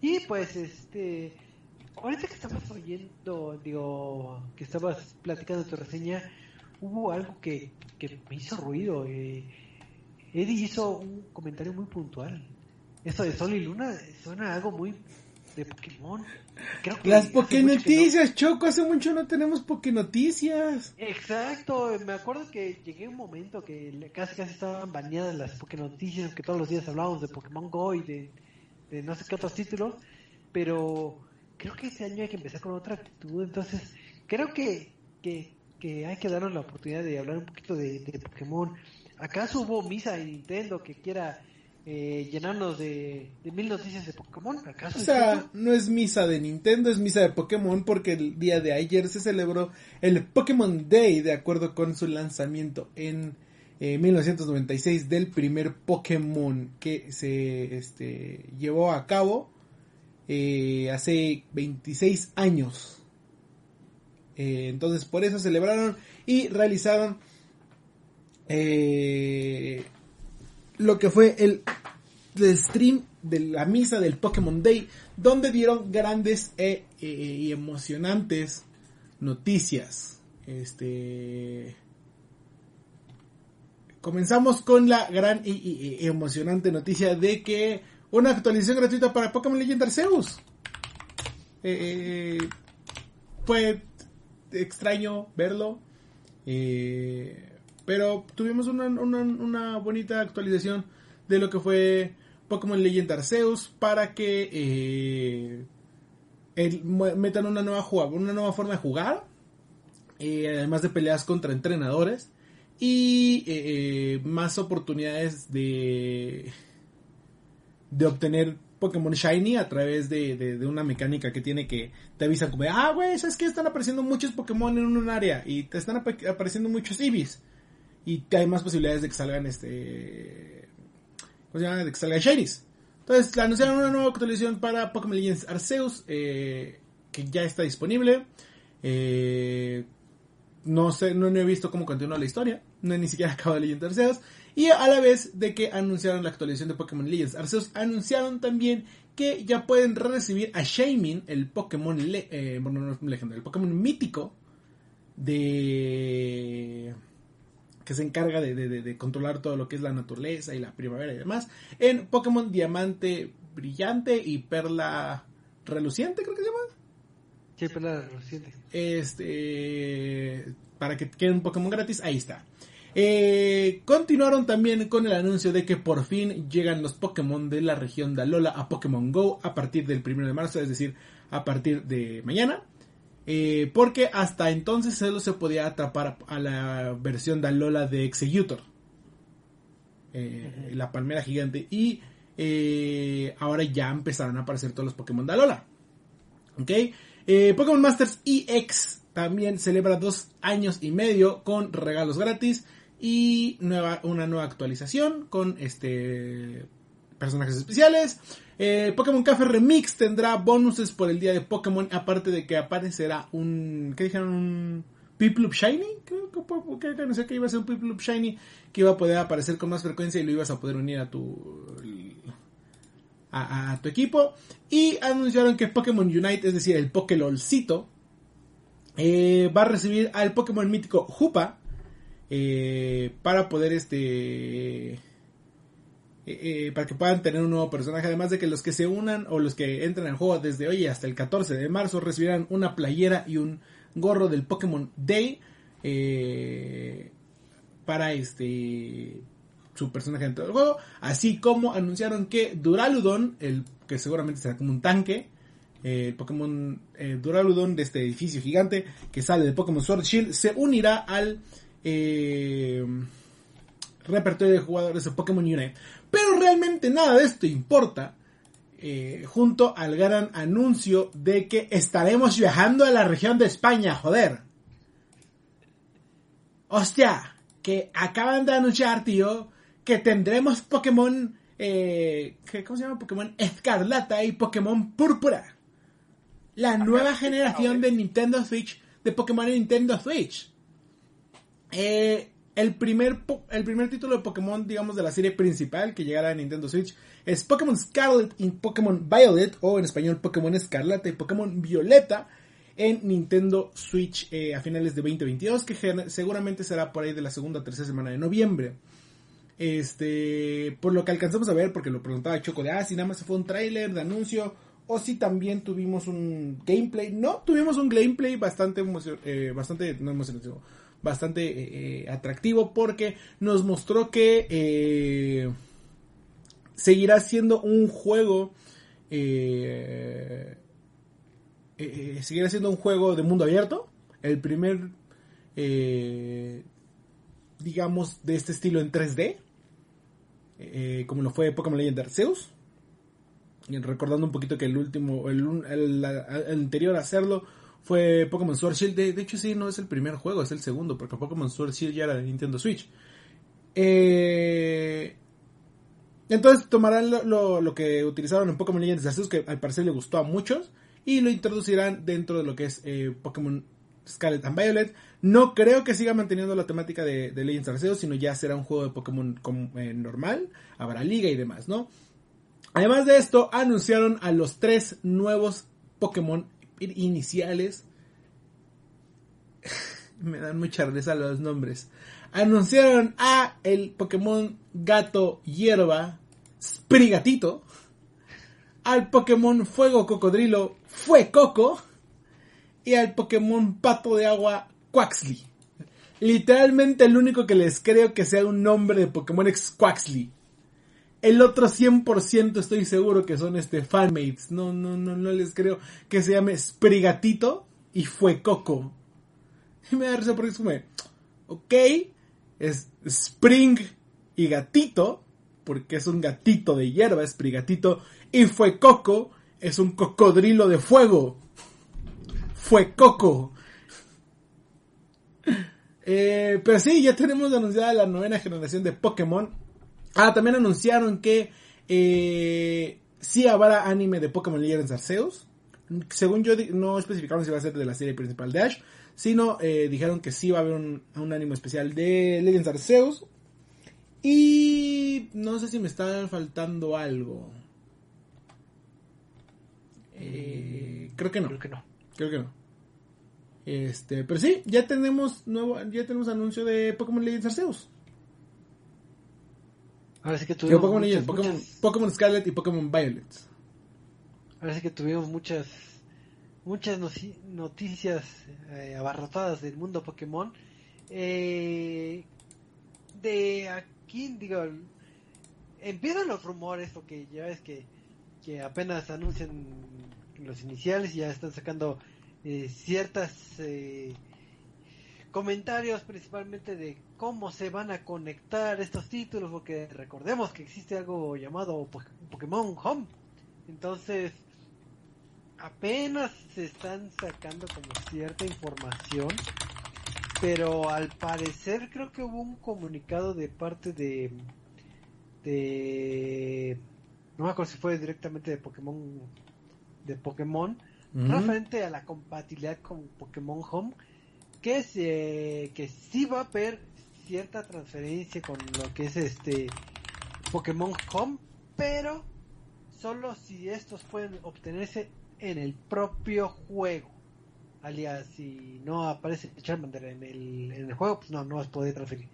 y pues, este, ahorita que estabas oyendo, digo, que estabas platicando tu reseña, hubo algo que, que me hizo ruido. Eh, Eddie hizo un comentario muy puntual. Eso de Sol y Luna suena algo muy de Pokémon. Las Pokénoticias, Choco, hace mucho no tenemos Pokénoticias. Exacto, me acuerdo que llegué un momento que casi casi estaban baneadas las Pokénoticias, que todos los días hablábamos de Pokémon Go y de de no sé qué otros títulos, pero creo que ese año hay que empezar con otra actitud, entonces creo que, que, que hay que darnos la oportunidad de hablar un poquito de, Pokémon. ¿Acaso hubo misa de Nintendo que quiera eh, llenarnos de, mil noticias de Pokémon? ¿Acaso o sea, no es misa de Nintendo, es misa de Pokémon porque el día de ayer se celebró el Pokémon Day de acuerdo con su lanzamiento en 1996 del primer Pokémon que se este, llevó a cabo eh, hace 26 años. Eh, entonces por eso celebraron y realizaron eh, lo que fue el, stream de la misa del Pokémon Day, donde dieron grandes y emocionantes noticias. Este comenzamos con la gran y, emocionante noticia de que una actualización gratuita para Pokémon Legend Arceus. Eh, fue extraño verlo. Eh, pero tuvimos una, bonita actualización de lo que fue Pokémon Legend Arceus para que eh, metan una nueva, una nueva forma de jugar. además de peleas contra entrenadores y eh, más oportunidades de, de obtener Pokémon Shiny a través de, una mecánica que tiene que te avisan como, ah, güey, ¿sabes que Están apareciendo muchos Pokémon en un área y te están apareciendo muchos Eevees. Y hay más posibilidades de que salgan este... ¿Cómo se llama? De que salgan Shinies. Entonces, anunciaron una nueva actualización para Pokémon Legends Arceus, eh, que ya está disponible. Eh, no sé, no, he visto cómo continúa la historia. No ni siquiera acabado Legends Arceus. Y a la vez de que anunciaron la actualización de Pokémon Legends Arceus, anunciaron también que ya pueden recibir a Shaymin, el Pokémon eh, el Pokémon mítico de que se encarga de, controlar todo lo que es la naturaleza y la primavera y demás, en Pokémon Diamante Brillante y Perla Reluciente, creo que se llama. Sí, Perla Reluciente. Este, para que quede un Pokémon gratis, ahí está. Eh, continuaron también con el anuncio de que por fin llegan los Pokémon de la región de Alola a Pokémon Go a partir del 1 de marzo, es decir, a partir de mañana. Eh, porque hasta entonces solo se podía atrapar a la versión de Alola de Executor. Eh, la palmera gigante. Y ahora ya empezaron a aparecer todos los Pokémon de Alola. ¿Ok? Pokémon Masters EX también celebra dos años y medio con regalos gratis y nueva, una nueva actualización con este personajes especiales. Eh, Pokémon Café Remix tendrá bonuses por el día de Pokémon, aparte de que aparecerá un... ¿Qué dijeron? Un Piplup Shiny. Creo que, no sé que iba a ser un Piplup Shiny que iba a poder aparecer con más frecuencia y lo ibas a poder unir a tu... A, tu equipo. Y anunciaron que Pokémon Unite, es decir, el Pokélolcito, eh, va a recibir al Pokémon mítico Jupa eh, para poder este eh, eh, para que puedan tener un nuevo personaje. Además de que los que se unan o los que entran al juego desde hoy hasta el 14 de marzo recibirán una playera y un gorro del Pokémon Day eh, para este su personaje dentro del juego. Así como anunciaron que Duraludon, el que seguramente será como un tanque, el Pokémon Duraludon de este edificio gigante que sale de Pokémon Sword Shield, se unirá al repertorio de jugadores de Pokémon Unite. Pero realmente nada de esto importa. Eh, junto al gran anuncio de que estaremos viajando a la región de España, joder. Hostia, que acaban de anunciar, tío, que tendremos Pokémon, eh, ¿cómo se llama? Pokémon Escarlata y Pokémon Púrpura. La nueva generación de Nintendo Switch, de Pokémon en Nintendo Switch. Eh, el primer, el primer título de Pokémon, digamos, de la serie principal que llegará a Nintendo Switch es Pokémon Scarlet y Pokémon Violet, o en español Pokémon Escarlata y Pokémon Violeta, en Nintendo Switch eh, a finales de 2022, que seguramente será por ahí de la segunda o tercera semana de noviembre. Este, por lo que alcanzamos a ver, porque lo preguntaba Choco de, ah, si nada más fue un tráiler de anuncio, o si también tuvimos un gameplay. No, tuvimos un gameplay bastante, eh, bastante, emocionante, bastante eh, eh, atractivo porque nos mostró que eh, seguirá siendo un juego seguirá siendo un juego de mundo abierto. El primer digamos de este estilo en 3D como lo fue Pokémon Legend Arceus recordando un poquito que el último el, el anterior a hacerlo fue Pokémon Sword Shield. De, hecho, sí, no es el primer juego, es el segundo, porque Pokémon Sword Shield ya era de Nintendo Switch. Eh, entonces tomarán lo, que utilizaron en Pokémon Legends Arceus, que al parecer le gustó a muchos, y lo introducirán dentro de lo que es eh, Pokémon Scarlet and Violet. No creo que siga manteniendo la temática de, Legends Arceus, sino ya será un juego de Pokémon eh, normal, habrá liga y demás, ¿no? Además de esto, anunciaron a los tres nuevos Pokémon iniciales. Me dan mucha risa los nombres. Anunciaron a el Pokémon Gato Hierba Sprigatito. Al Pokémon Fuego Cocodrilo Fue Coco. Y al Pokémon Pato de Agua Quaxly. Literalmente el único que les creo que sea un nombre de Pokémon es Quaxly. El otro 100% estoy seguro que son este fanmates. No, no, no, no les creo que se llame Sprigatito y fue Coco. Y me da risa porque es como, ok, es Spring y Gatito, porque es un gatito de hierba, Sprigatito, y fue Coco, es un cocodrilo de fuego. Fue Coco. Eh, pero sí, ya tenemos anunciada la novena generación de Pokémon. Ah, también anunciaron que eh, sí habrá anime de Pokémon Legends Arceus. Según yo, no especificaron si va a ser de la serie principal de Ash, sino eh, dijeron que sí va a haber un, un anime especial de Legends Arceus. Y no sé si me está faltando algo. Eh, creo que no. Creo que no. Creo que no. Este, pero sí, ya tenemos nuevo, ya tenemos anuncio de Pokémon Legends Arceus. Ahora sí que tuvimos Pokémon, muchas, Legends, Pokémon, muchas- Pokémon Scarlet y Pokémon Violet. ahora sí que tuvimos muchas muchas noticias eh, abarrotadas del mundo Pokémon. Eh, de aquí, digo, empiezan los rumores, porque ya ves que, que apenas anuncian los iniciales y ya están sacando eh, ciertas eh, comentarios principalmente de cómo se van a conectar estos títulos, porque recordemos que existe algo llamado Po- Pokémon Home. Entonces, apenas se están sacando como cierta información, pero al parecer creo que hubo un comunicado de parte de de no me acuerdo si fue directamente de Pokémon de Pokémon referente a la compatibilidad con Pokémon Home que es eh, que sí va a haber cierta transferencia con lo que es este Pokémon Home pero solo si estos pueden obtenerse en el propio juego. Alias si no aparece Charmander en el, en el juego pues no no a poder transferir.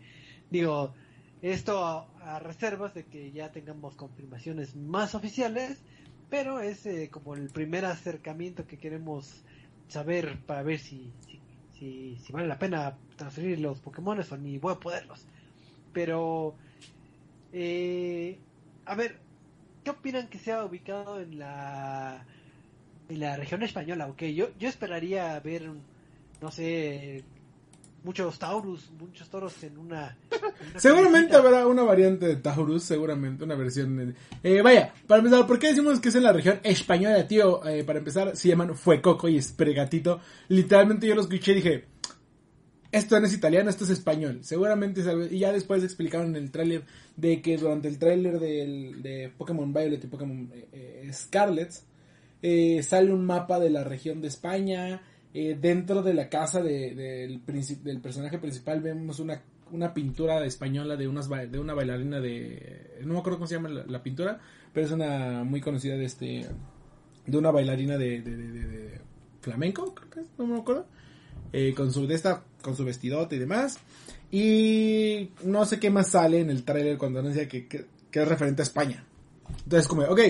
Digo esto a, reservas de que ya tengamos confirmaciones más oficiales pero es eh, como el primer acercamiento que queremos saber para ver si, si, si vale la pena transferir los Pokémon o ni voy a poderlos. Pero, eh, a ver, ¿qué opinan que sea ubicado en la en la región española? Ok, yo, yo esperaría ver, no sé, muchos Taurus, muchos toros en una... en una Seguramente cabecita. habrá una variante de Taurus, seguramente una versión. Eh, vaya, para empezar, ¿por qué decimos que es en la región española, tío? Eh, para empezar, se llaman Fuecoco y Espregatito. Literalmente yo lo escuché y dije, esto no es italiano, esto es español. Seguramente, y ya después explicaron en el tráiler de que durante el tráiler de Pokémon Violet y Pokémon eh, eh, Scarlet sale un mapa de la región de España. Eh, dentro de la casa de- del, princi- del personaje principal vemos una, una pintura española de, unas, de una bailarina de... No me acuerdo cómo se llama la, pintura, pero es una muy conocida de este... De una bailarina de, de- de- de- de flamenco, creo que es, no me acuerdo. Eh, con su de esta, con su vestidote y demás. Y no sé qué más sale en el tráiler cuando anuncia que, que, que es referente a España. Entonces como, ok,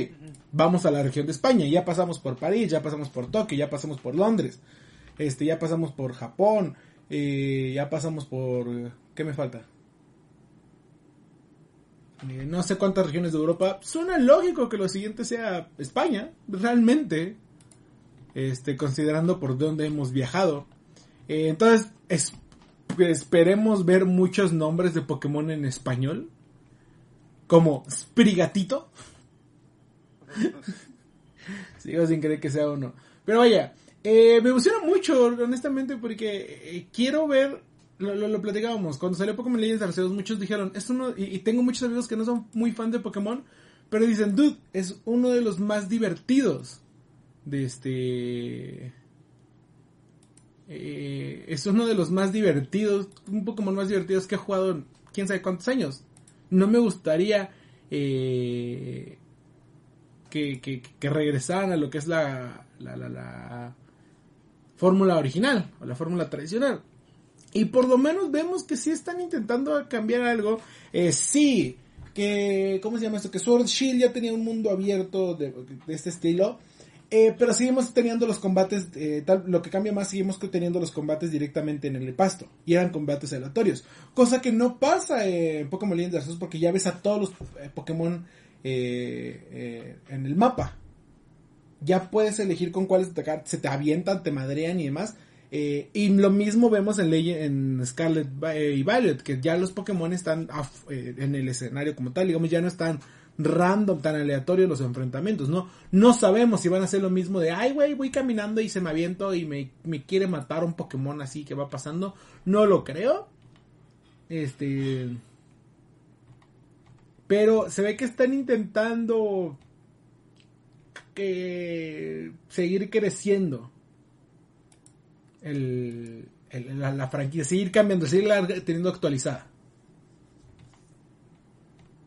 vamos a la región de España, ya pasamos por París, ya pasamos por Tokio, ya pasamos por Londres, este, ya pasamos por Japón, eh, ya pasamos por, ¿qué me falta? Eh, no sé cuántas regiones de Europa. Suena lógico que lo siguiente sea España, realmente, este, considerando por dónde hemos viajado. Eh, entonces, es- esperemos ver muchos nombres de Pokémon en español, como Sprigatito. Sigo sin creer que sea uno. Pero vaya, eh, me emociona mucho, honestamente, porque eh, quiero ver. Lo, lo, platicábamos. Cuando salió Pokémon Legends Arceus, muchos dijeron: Esto no. Y, y tengo muchos amigos que no son muy fan de Pokémon. Pero dicen: Dude, es uno de los más divertidos. De este. eh, es uno de los más divertidos. Un Pokémon más divertidos que he jugado en quién sabe cuántos años. No me gustaría. Eh, que, que, que regresaran a lo que es la, la, la, la fórmula original o la fórmula tradicional. Y por lo menos vemos que sí están intentando cambiar algo. Eh, sí, que, ¿cómo se llama esto? Que Sword Shield ya tenía un mundo abierto de, este estilo. Eh, pero seguimos teniendo los combates, eh, tal, lo que cambia más, seguimos teniendo los combates directamente en el pasto. Y eran combates aleatorios. Cosa que no pasa en Pokémon Legends porque ya ves a todos los eh, Pokémon eh, eh, en el mapa. Ya puedes elegir con cuáles atacar, se te avientan, te madrean y demás. Eh, y lo mismo vemos en, en Scarlet y Violet, que ya los Pokémon están eh, en el escenario como tal, digamos, ya no están random, tan aleatorios los enfrentamientos, ¿no? No sabemos si van a ser lo mismo de, ay, güey, voy caminando y se me aviento y me, me quiere matar un Pokémon así que va pasando. No lo creo. Este... Pero se ve que están intentando que seguir creciendo el, la, franquicia, seguir cambiando, seguir teniendo actualizada.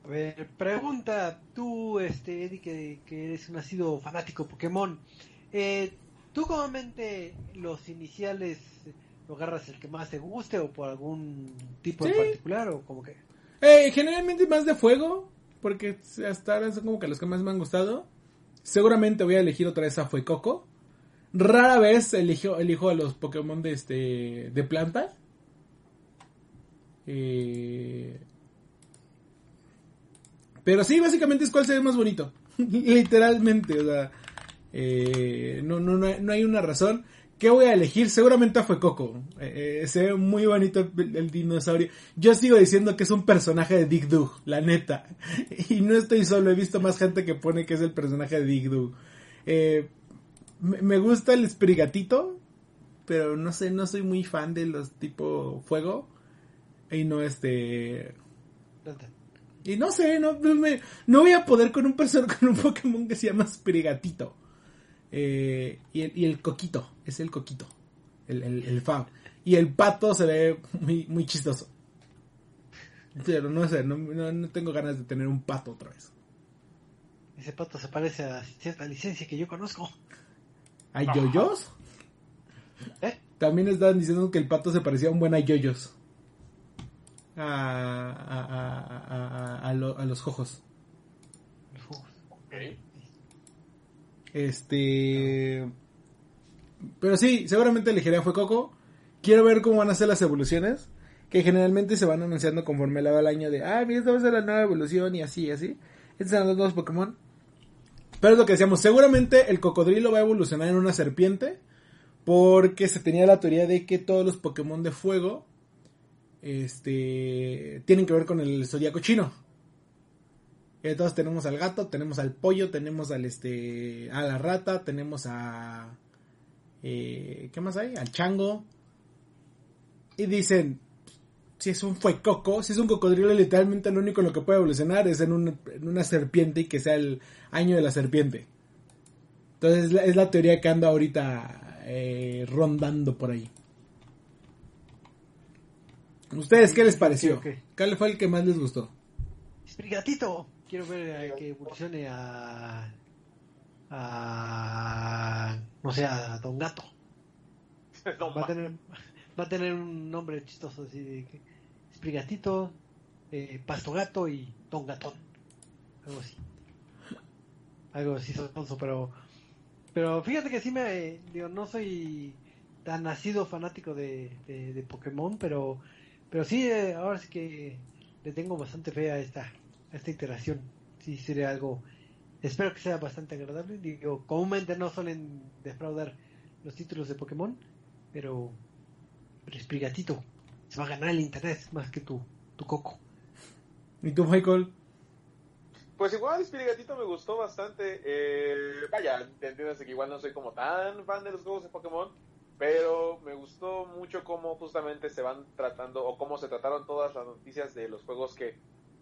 A ver, pregunta, tú, este, Eddie, que, eres un nacido fanático Pokémon, eh, ¿tú comúnmente los iniciales lo agarras el que más te guste o por algún tipo en particular o como que? Eh, generalmente más de fuego, porque hasta ahora son como que los que más me han gustado. Seguramente voy a elegir otra vez a Fuecoco. Rara vez elijo, elijo a los Pokémon de este de plantas. Eh, pero sí, básicamente es cuál se ve más bonito. Literalmente, o sea, eh, no, no, no, hay una razón. ¿Qué voy a elegir? Seguramente fue Coco. Eh, se ve muy bonito el, dinosaurio. Yo sigo diciendo que es un personaje de Dick Doo, la neta. Y no estoy solo, he visto más gente que pone que es el personaje de Dick Doo. Eh, me gusta el Sprigatito, pero no sé, no soy muy fan de los tipo fuego. Y no este... Y no sé, no, no voy a poder con un personaje, con un Pokémon que se llama Sprigatito. Eh, y, el, y, el, coquito, es el coquito, el, el, Fab. Y el pato se ve muy, muy chistoso. Pero no sé, no, no, tengo ganas de tener un pato otra vez. Ese pato se parece a cierta licencia que yo conozco. ¿Hay yoyos? ¿Eh? También estaban diciendo que el pato se parecía a un buen yoyos. A, a, a, a, a, los jojos. Este. Pero sí, seguramente elegiría fue Coco. Quiero ver cómo van a ser las evoluciones. Que generalmente se van anunciando conforme va el año de. Ah, mira, esta va a ser la nueva evolución y así, y así. Estos son los nuevos Pokémon. Pero es lo que decíamos, seguramente el cocodrilo va a evolucionar en una serpiente. Porque se tenía la teoría de que todos los Pokémon de fuego. Este. tienen que ver con el zodiaco chino. Entonces tenemos al gato, tenemos al pollo, tenemos al este. a la rata, tenemos a. Eh, ¿Qué más hay? Al chango. Y dicen, si es un fuecoco, si es un cocodrilo, literalmente lo único en lo que puede evolucionar es en, una serpiente y que sea el año de la serpiente. Entonces es la, teoría que anda ahorita eh, rondando por ahí. ¿Ustedes qué les pareció? ¿Cuál fue el que más les gustó? Sprigatito. Quiero ver que evolucione a. a. no sé, a Don Gato. va, a tener, va a tener un nombre chistoso así de. Sprigatito, eh, Pasto Gato y Don Gatón. Algo así. Algo así sonso, pero. Pero fíjate que sí me. Digo, no soy tan nacido fanático de, de, Pokémon, pero. Pero sí, eh, ahora sí que le tengo bastante fe a esta, a esta iteración. Sí, sería algo. Espero que sea bastante agradable. Digo, comúnmente no suelen defraudar los títulos de Pokémon, pero. Pero Sprigatito se va a ganar el internet más que tu, tu coco. ¿Y tú, Michael? Pues igual Spirigatito me gustó bastante. Eh, vaya, entiendes que igual no soy como tan fan de los juegos de Pokémon, pero me gustó mucho cómo justamente se van tratando o cómo se trataron todas las noticias de los juegos que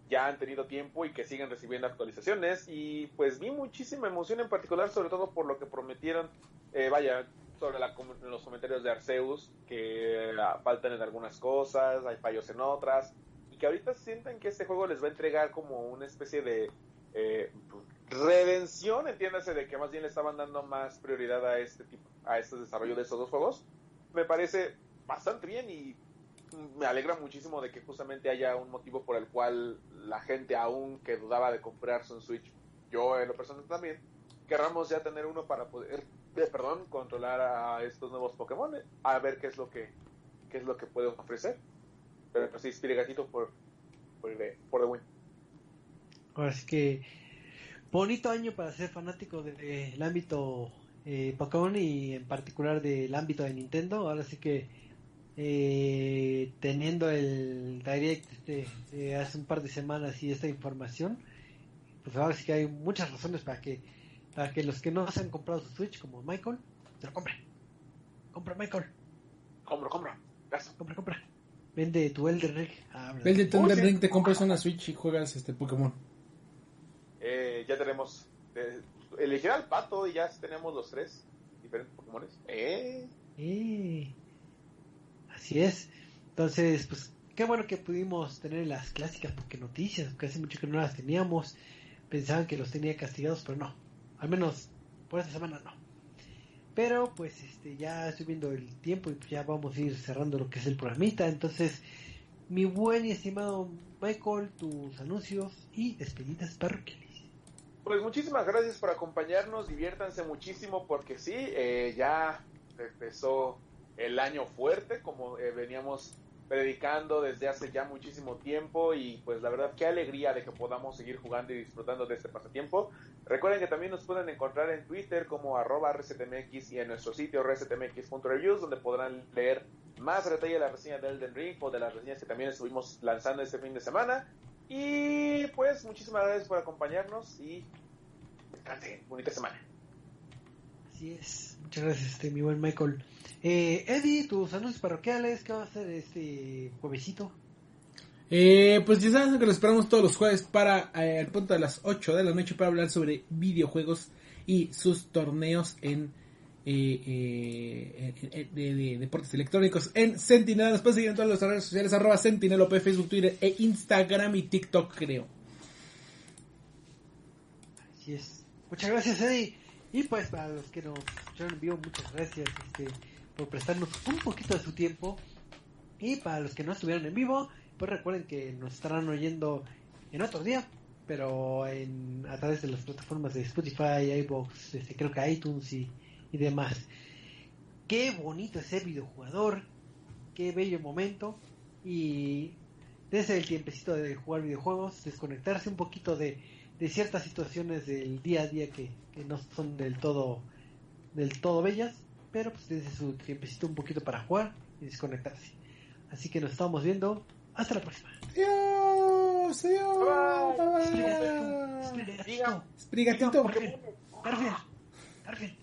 ya han tenido tiempo y que siguen recibiendo actualizaciones. Y pues vi muchísima emoción en particular sobre todo por lo que prometieron eh, vaya sobre los comentarios de Arceus que ah, faltan en algunas cosas hay fallos en otras y que ahorita sienten que este juego les va a entregar como una especie de eh, redención entiéndase de que más bien le estaban dando más prioridad a este tipo a este desarrollo de estos dos juegos. Me parece bastante bien y me alegra muchísimo de que justamente haya un motivo por el cual la gente aún que dudaba de comprarse un Switch, yo en lo personal también, querramos ya tener uno para poder, eh, perdón, controlar a estos nuevos Pokémon, a ver qué es lo que, qué es lo que puede ofrecer. Pero pues sí, Spirigatito por, por, el, por The Win. Ahora sí que bonito año para ser fanático del ámbito eh, Pokémon y en particular del ámbito de Nintendo. Ahora sí que eh, teniendo el Direct este, hace un par de semanas y esta información, pues ahora sí que hay muchas razones para que para que los que no se han comprado su Switch, como Michael, se lo compren. Compra, Michael. Compra, compra. Compra, compra. Vende tu Elden Ring. Ah, Vende tu Elden Ring, te compras una Switch y juegas este Pokémon. Eh, ya tenemos. Eh, elegir al pato y ya tenemos los tres diferentes Pokémon. Eh. eh. Así es. Entonces, pues, qué bueno que pudimos tener las clásicas porque noticias, porque hace mucho que no las teníamos. Pensaban que los tenía castigados, pero no. Al menos por esta semana no. Pero pues este ya estoy viendo el tiempo y pues, ya vamos a ir cerrando lo que es el programita. Entonces, mi buen y estimado Michael, tus anuncios y despedidas parroquiales. Pues muchísimas gracias por acompañarnos, diviértanse muchísimo porque sí, eh, ya empezó el año fuerte como eh, veníamos predicando desde hace ya muchísimo tiempo y pues la verdad qué alegría de que podamos seguir jugando y disfrutando de este pasatiempo. Recuerden que también nos pueden encontrar en Twitter como arroba resetmx y en nuestro sitio resetmx.reviews donde podrán leer más detalle de la reseña de Elden Ring o de las reseñas que también estuvimos lanzando este fin de semana. Y pues muchísimas gracias por acompañarnos y descansen, bonita semana. Así es, muchas gracias este, mi buen Michael. Eh, Eddie, tus anuncios parroquiales, ¿qué va a hacer este juevesito? Eh, pues ya saben que lo esperamos todos los jueves para eh, el punto de las 8 de la noche para hablar sobre videojuegos y sus torneos en eh, eh de, deportes electrónicos en Sentinel. Después seguir en todas las redes sociales arroba Sentinel, Facebook, Twitter e Instagram y TikTok creo. Así es. Muchas gracias Eddie. Y pues para los que nos escucharon en vivo, muchas gracias este, por prestarnos un poquito de su tiempo. Y para los que no estuvieron en vivo, pues recuerden que nos estarán oyendo en otro día, pero en, a través de las plataformas de Spotify, iBox, este, creo que iTunes y, y demás. Qué bonito ese videojugador, qué bello momento y desde el tiempecito de jugar videojuegos, desconectarse un poquito de, de ciertas situaciones del día a día que, que, no son del todo del todo bellas, pero pues desde su tiempecito un poquito para jugar y desconectarse. Así que nos estamos viendo hasta la próxima. Sprigatito. Sprigatito. Garfield. Garfield.